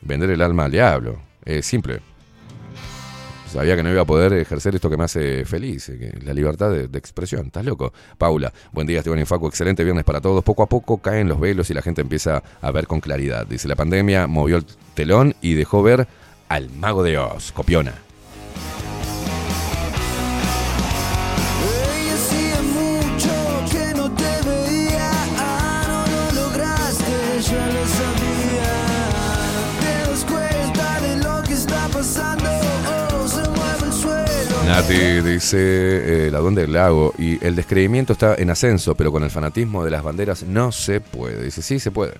vender el alma al diablo. Es simple. Sabía que no iba a poder ejercer esto que me hace feliz, eh, la libertad de, de expresión. ¿Estás loco? Paula, buen día, Esteban y Facu. Excelente viernes para todos. Poco a poco caen los velos y la gente empieza a ver con claridad. Dice, la pandemia movió el telón y dejó ver al mago de Oz, Copiona. Nati dice, eh, la duende del lago, y el descreimiento está en ascenso, pero con el fanatismo de las banderas no se puede. Dice, sí, se puede.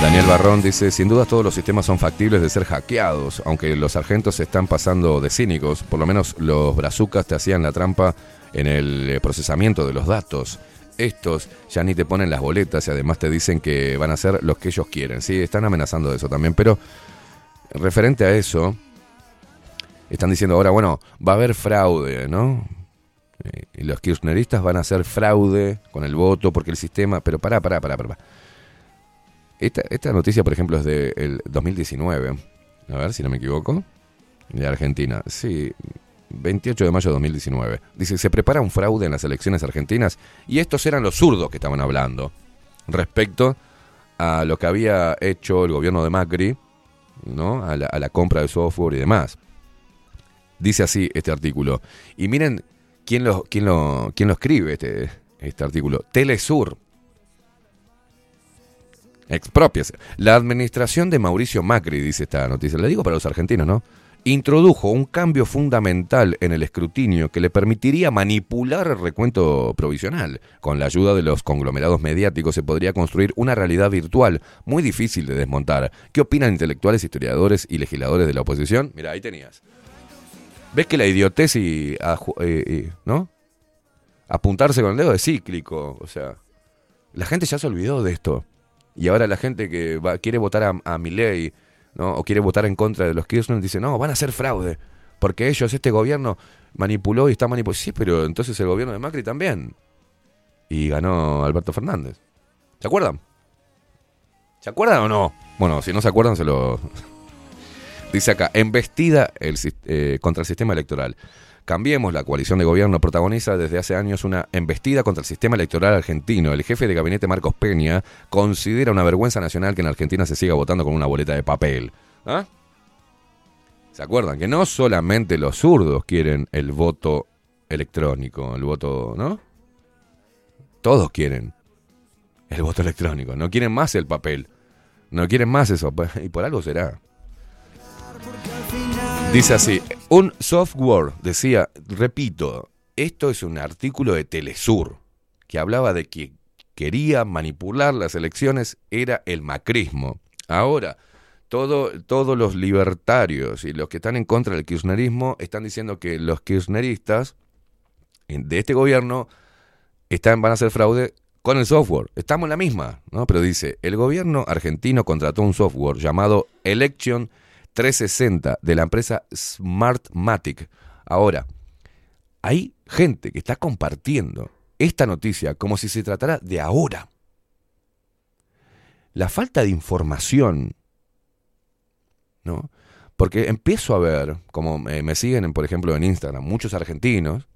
Daniel Barrón dice, sin duda todos los sistemas son factibles de ser hackeados, aunque los sargentos se están pasando de cínicos, por lo menos los brazucas te hacían la trampa en el eh, procesamiento de los datos. Estos ya ni te ponen las boletas y además te dicen que van a hacer lo que ellos quieren. Sí, están amenazando de eso también, pero referente a eso, están diciendo ahora, bueno, va a haber fraude, ¿no? Eh, Y los kirchneristas van a hacer fraude con el voto porque el sistema... Pero pará, pará, pará, pará. esta, esta noticia, por ejemplo, es del 2019. A ver si no me equivoco. De Argentina. Sí, 28 de mayo de 2019. Dice, se prepara un fraude en las elecciones argentinas y estos eran los zurdos que estaban hablando respecto a lo que había hecho el gobierno de Macri, ¿no? a, la, a la compra de software y demás. Dice así este artículo. Y miren quién lo, quién lo, quién lo escribe este, este artículo. Telesur. Expropiase. La administración de Mauricio Macri, dice esta noticia. Le digo para los argentinos, ¿no? introdujo un cambio fundamental en el escrutinio que le permitiría manipular el recuento provisional. Con la ayuda de los conglomerados mediáticos se podría construir una realidad virtual muy difícil de desmontar. ¿Qué opinan intelectuales, historiadores y legisladores de la oposición? Mira, ahí tenías. ¿Ves que la idiotez y, eh, ¿no? apuntarse con el dedo es cíclico? O sea, la gente ya se olvidó de esto. Y ahora la gente que quiere votar a, a ¿no? o quiere votar en contra de los Kirchner, dice, no, van a hacer fraude, porque ellos, este gobierno, manipuló y está manipulando. Sí, pero entonces el gobierno de Macri también. Y ganó Alberto Fernández. ¿Se acuerdan? ¿Se acuerdan o no? Bueno, si no se acuerdan, se lo... Dice acá, embestida eh, contra el sistema electoral. Cambiemos, la coalición de gobierno protagoniza desde hace años una embestida contra el sistema electoral argentino. El jefe de gabinete Marcos Peña considera una vergüenza nacional que en Argentina se siga votando con una boleta de papel. ¿Ah? ¿Se acuerdan? Que no solamente los zurdos quieren el voto electrónico, el voto, ¿no? Todos quieren el voto electrónico, no quieren más el papel, no quieren más eso, y por algo será. Dice así, un software, decía, repito, esto es un artículo de Telesur, que hablaba de que quería manipular las elecciones, era el macrismo. Ahora, todo, todos los libertarios y los que están en contra del kirchnerismo están diciendo que los kirchneristas de este gobierno están, van a hacer fraude con el software. Estamos en la misma, ¿no? Pero dice, el gobierno argentino contrató un software llamado Election 360 de la empresa Smartmatic. Ahora, hay gente que está compartiendo esta noticia como si se tratara de ahora. La falta de información, ¿no? Porque empiezo a ver, como me siguen, por ejemplo, en Instagram, muchos argentinos,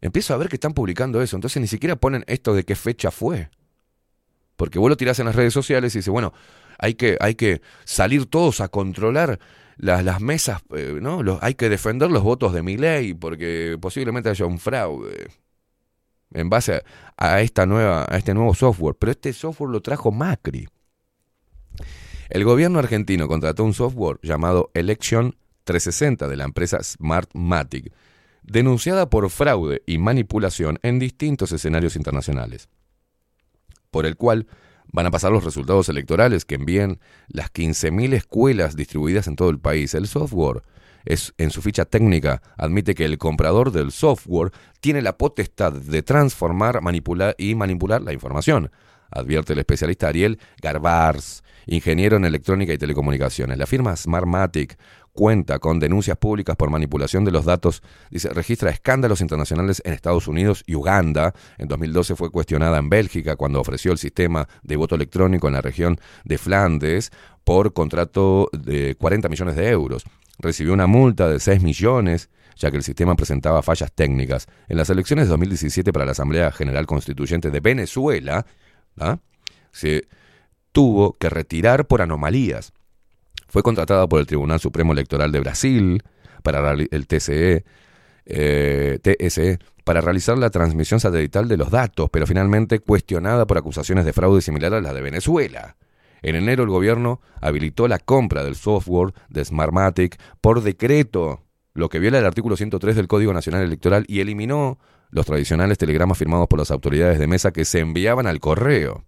empiezo a ver que están publicando eso. Entonces ni siquiera ponen esto de qué fecha fue. Porque vos lo tirás en las redes sociales y dices, bueno, hay que, hay que salir todos a controlar las, las mesas, eh, ¿no? Hay que defender los votos de mi ley porque posiblemente haya un fraude en base a, esta nueva, a este nuevo software. Pero este software lo trajo Macri. El gobierno argentino contrató un software llamado Election 360 de la empresa Smartmatic, denunciada por fraude y manipulación en distintos escenarios internacionales, por el cual van a pasar los resultados electorales que envíen las 15.000 escuelas distribuidas en todo el país. El software es, en su ficha técnica admite que el comprador del software tiene la potestad de transformar manipular y manipular la información, advierte el especialista Ariel Garbars, ingeniero en electrónica y telecomunicaciones. La firma Smartmatic cuenta con denuncias públicas por manipulación de los datos, dice, registra escándalos internacionales en Estados Unidos y Uganda. En 2012 fue cuestionada en Bélgica cuando ofreció el sistema de voto electrónico en la región de Flandes por contrato de 40 millones de euros. Recibió una multa de 6 millones ya que el sistema presentaba fallas técnicas. En las elecciones de 2017 para la Asamblea General Constituyente de Venezuela, ¿ah? se tuvo que retirar por anomalías. Fue contratada por el Tribunal Supremo Electoral de Brasil, para el TSE, eh, TSE, para realizar la transmisión satelital de los datos, pero finalmente cuestionada por acusaciones de fraude similar a las de Venezuela. En enero el gobierno habilitó la compra del software de Smartmatic por decreto, lo que viola el artículo 103 del Código Nacional Electoral y eliminó los tradicionales telegramas firmados por las autoridades de mesa que se enviaban al correo.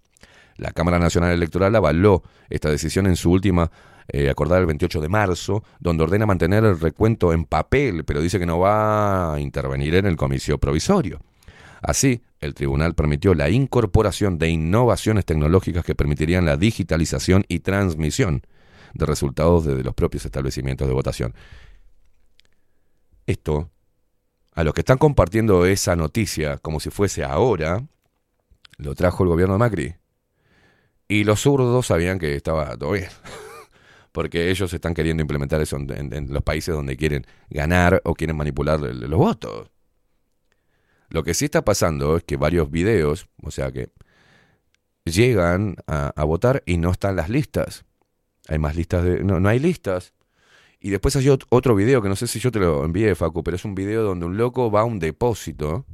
La Cámara Nacional Electoral avaló esta decisión en su última eh, acordada el 28 de marzo, donde ordena mantener el recuento en papel, pero dice que no va a intervenir en el comicio provisorio. Así, el tribunal permitió la incorporación de innovaciones tecnológicas que permitirían la digitalización y transmisión de resultados desde los propios establecimientos de votación. Esto, a los que están compartiendo esa noticia como si fuese ahora, lo trajo el gobierno de Macri Y los zurdos sabían que estaba todo bien. Porque ellos están queriendo implementar eso en, en- en los países donde quieren ganar o quieren manipular los votos. Lo que sí está pasando es que varios videos, o sea que llegan a, votar y no están las listas. Hay más listas de... No, no hay listas. Y después hay ot- otro video que no sé si yo te lo envié, Facu, pero es un video donde un loco va a un depósito.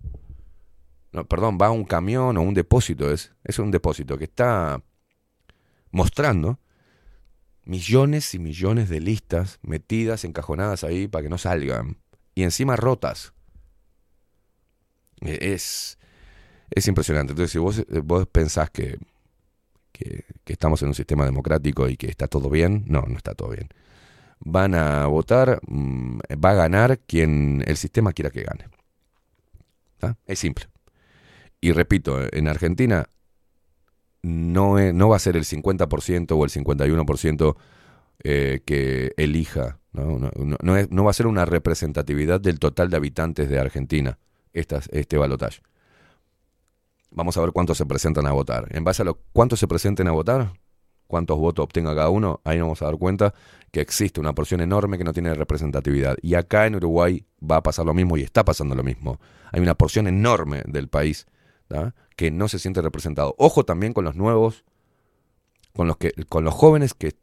No, perdón, va a un camión o un depósito. Es, es un depósito que está mostrando millones y millones de listas metidas, encajonadas ahí para que no salgan. Y encima rotas. Eh, Es, es impresionante. Entonces, si vos, eh, vos pensás que, que, estamos en un sistema democrático y que está todo bien, no, no está todo bien. Van a votar, mm, va a ganar quien el sistema quiera que gane. Es simple. Y repito, en Argentina no, e- no va a ser el 50% o el 51% eh, que elija. ¿no? No, es- va a ser una representatividad del total de habitantes de Argentina este balotaje. Vamos a ver cuántos se presentan a votar. En base a lo cuántos se presenten a votar, cuántos votos obtenga cada uno, ahí nos vamos a dar cuenta que existe una porción enorme que no tiene representatividad. Y acá en Uruguay va a pasar lo mismo y está pasando lo mismo. Hay una porción enorme del país que no se siente representado. Ojo también con los nuevos, con los, que, con los jóvenes que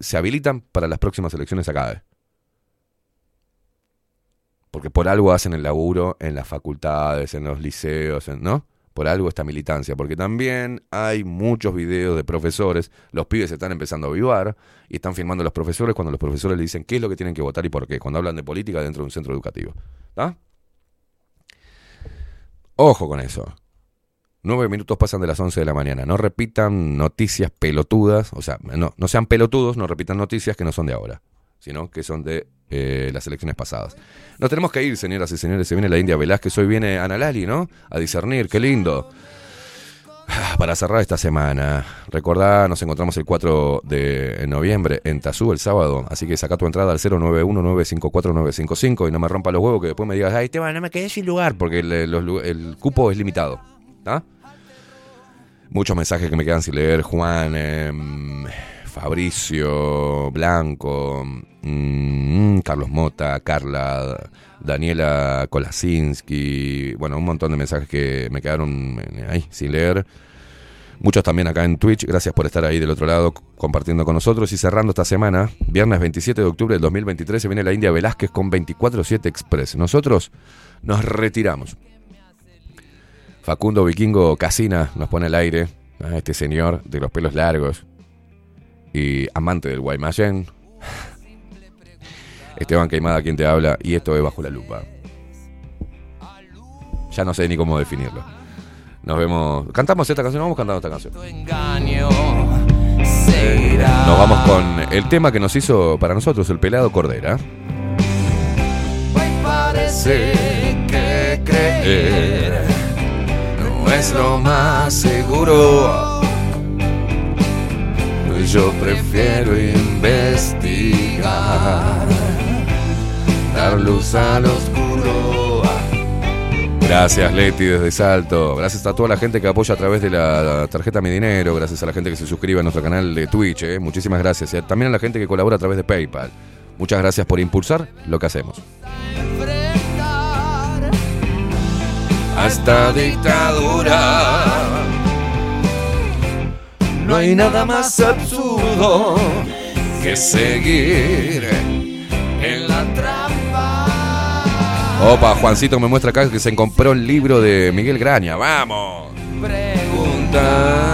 se habilitan para las próximas elecciones acá. ¿eh? Porque por algo hacen el laburo en las facultades, en los liceos, ¿no? Por algo esta militancia. Porque también hay muchos videos de profesores, los pibes se están empezando a avivar y están filmando a los profesores cuando los profesores le dicen qué es lo que tienen que votar y por qué, cuando hablan de política dentro de un centro educativo. ¿Está? Ojo con eso. Nueve minutos pasan de las 11 de la mañana. No repitan noticias pelotudas, o sea, no, no sean pelotudos, no repitan noticias que no son de ahora, sino que son de eh, las elecciones pasadas. Nos tenemos que ir, señoras y señores. Se viene la India Velázquez, hoy viene Ana Lali, ¿no? A discernir, qué lindo. Ah, Para cerrar esta semana, recordá, nos encontramos el 4 de noviembre en Tazú el sábado, así que saca tu entrada al 091-954-955 y no me rompa los huevos que después me digas, ay, Esteban, no me quedé sin lugar, porque el, cupo es limitado. ¿tá? Muchos mensajes que me quedan sin leer, Juan, em, Fabricio, Blanco, mm, Carlos Mota, Carla, Daniela Kolasinski, bueno, un montón de mensajes que me quedaron eh, ahí sin leer. Muchos también acá en Twitch, gracias por estar ahí del otro lado compartiendo con nosotros y cerrando esta semana, viernes 27 de octubre del 2023, se viene la India Velázquez con 24-7 Express. Nosotros nos retiramos. Facundo Vikingo Casina nos pone al aire a este señor de los pelos largos y amante del Guaymallén. Esteban Queimada quien te habla y esto es Bajo la Lupa. Ya no sé ni cómo definirlo. Nos vemos. Cantamos esta canción, vamos cantando esta canción. irá. Nos vamos con el tema que nos hizo para nosotros el pelado Cordera. Parece que creer no es lo más seguro. Yo prefiero investigar, dar luz al oscuro. Gracias Leti desde Salto, gracias a toda la gente que apoya a través de la tarjeta Mi Dinero, gracias a la gente que se suscribe a nuestro canal de Twitch, eh, muchísimas gracias. Y también a la gente que colabora a través de PayPal. Muchas gracias por impulsar lo que hacemos. A esta dictadura. No hay nada más absurdo que seguir en la trampa. Opa, Juancito me muestra acá que se compró el libro de Miguel Graña. ¡Vamos! Pregunta.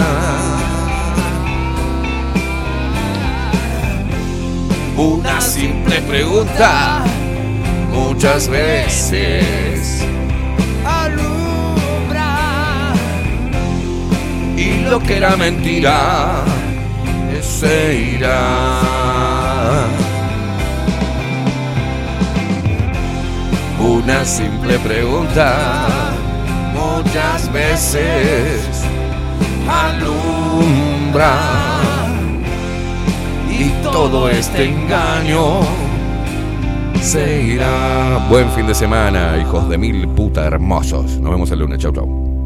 Una simple pregunta. Muchas veces. Y lo que era mentira se irá. Una simple pregunta muchas veces alumbra y todo este engaño se irá. Buen fin de semana, hijos de mil puta hermosos. Nos vemos el lunes. Chau, chau.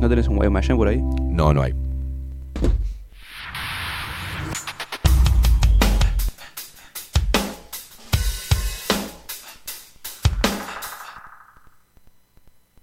¿No tenés un Guaymallén por ahí? No, no hay.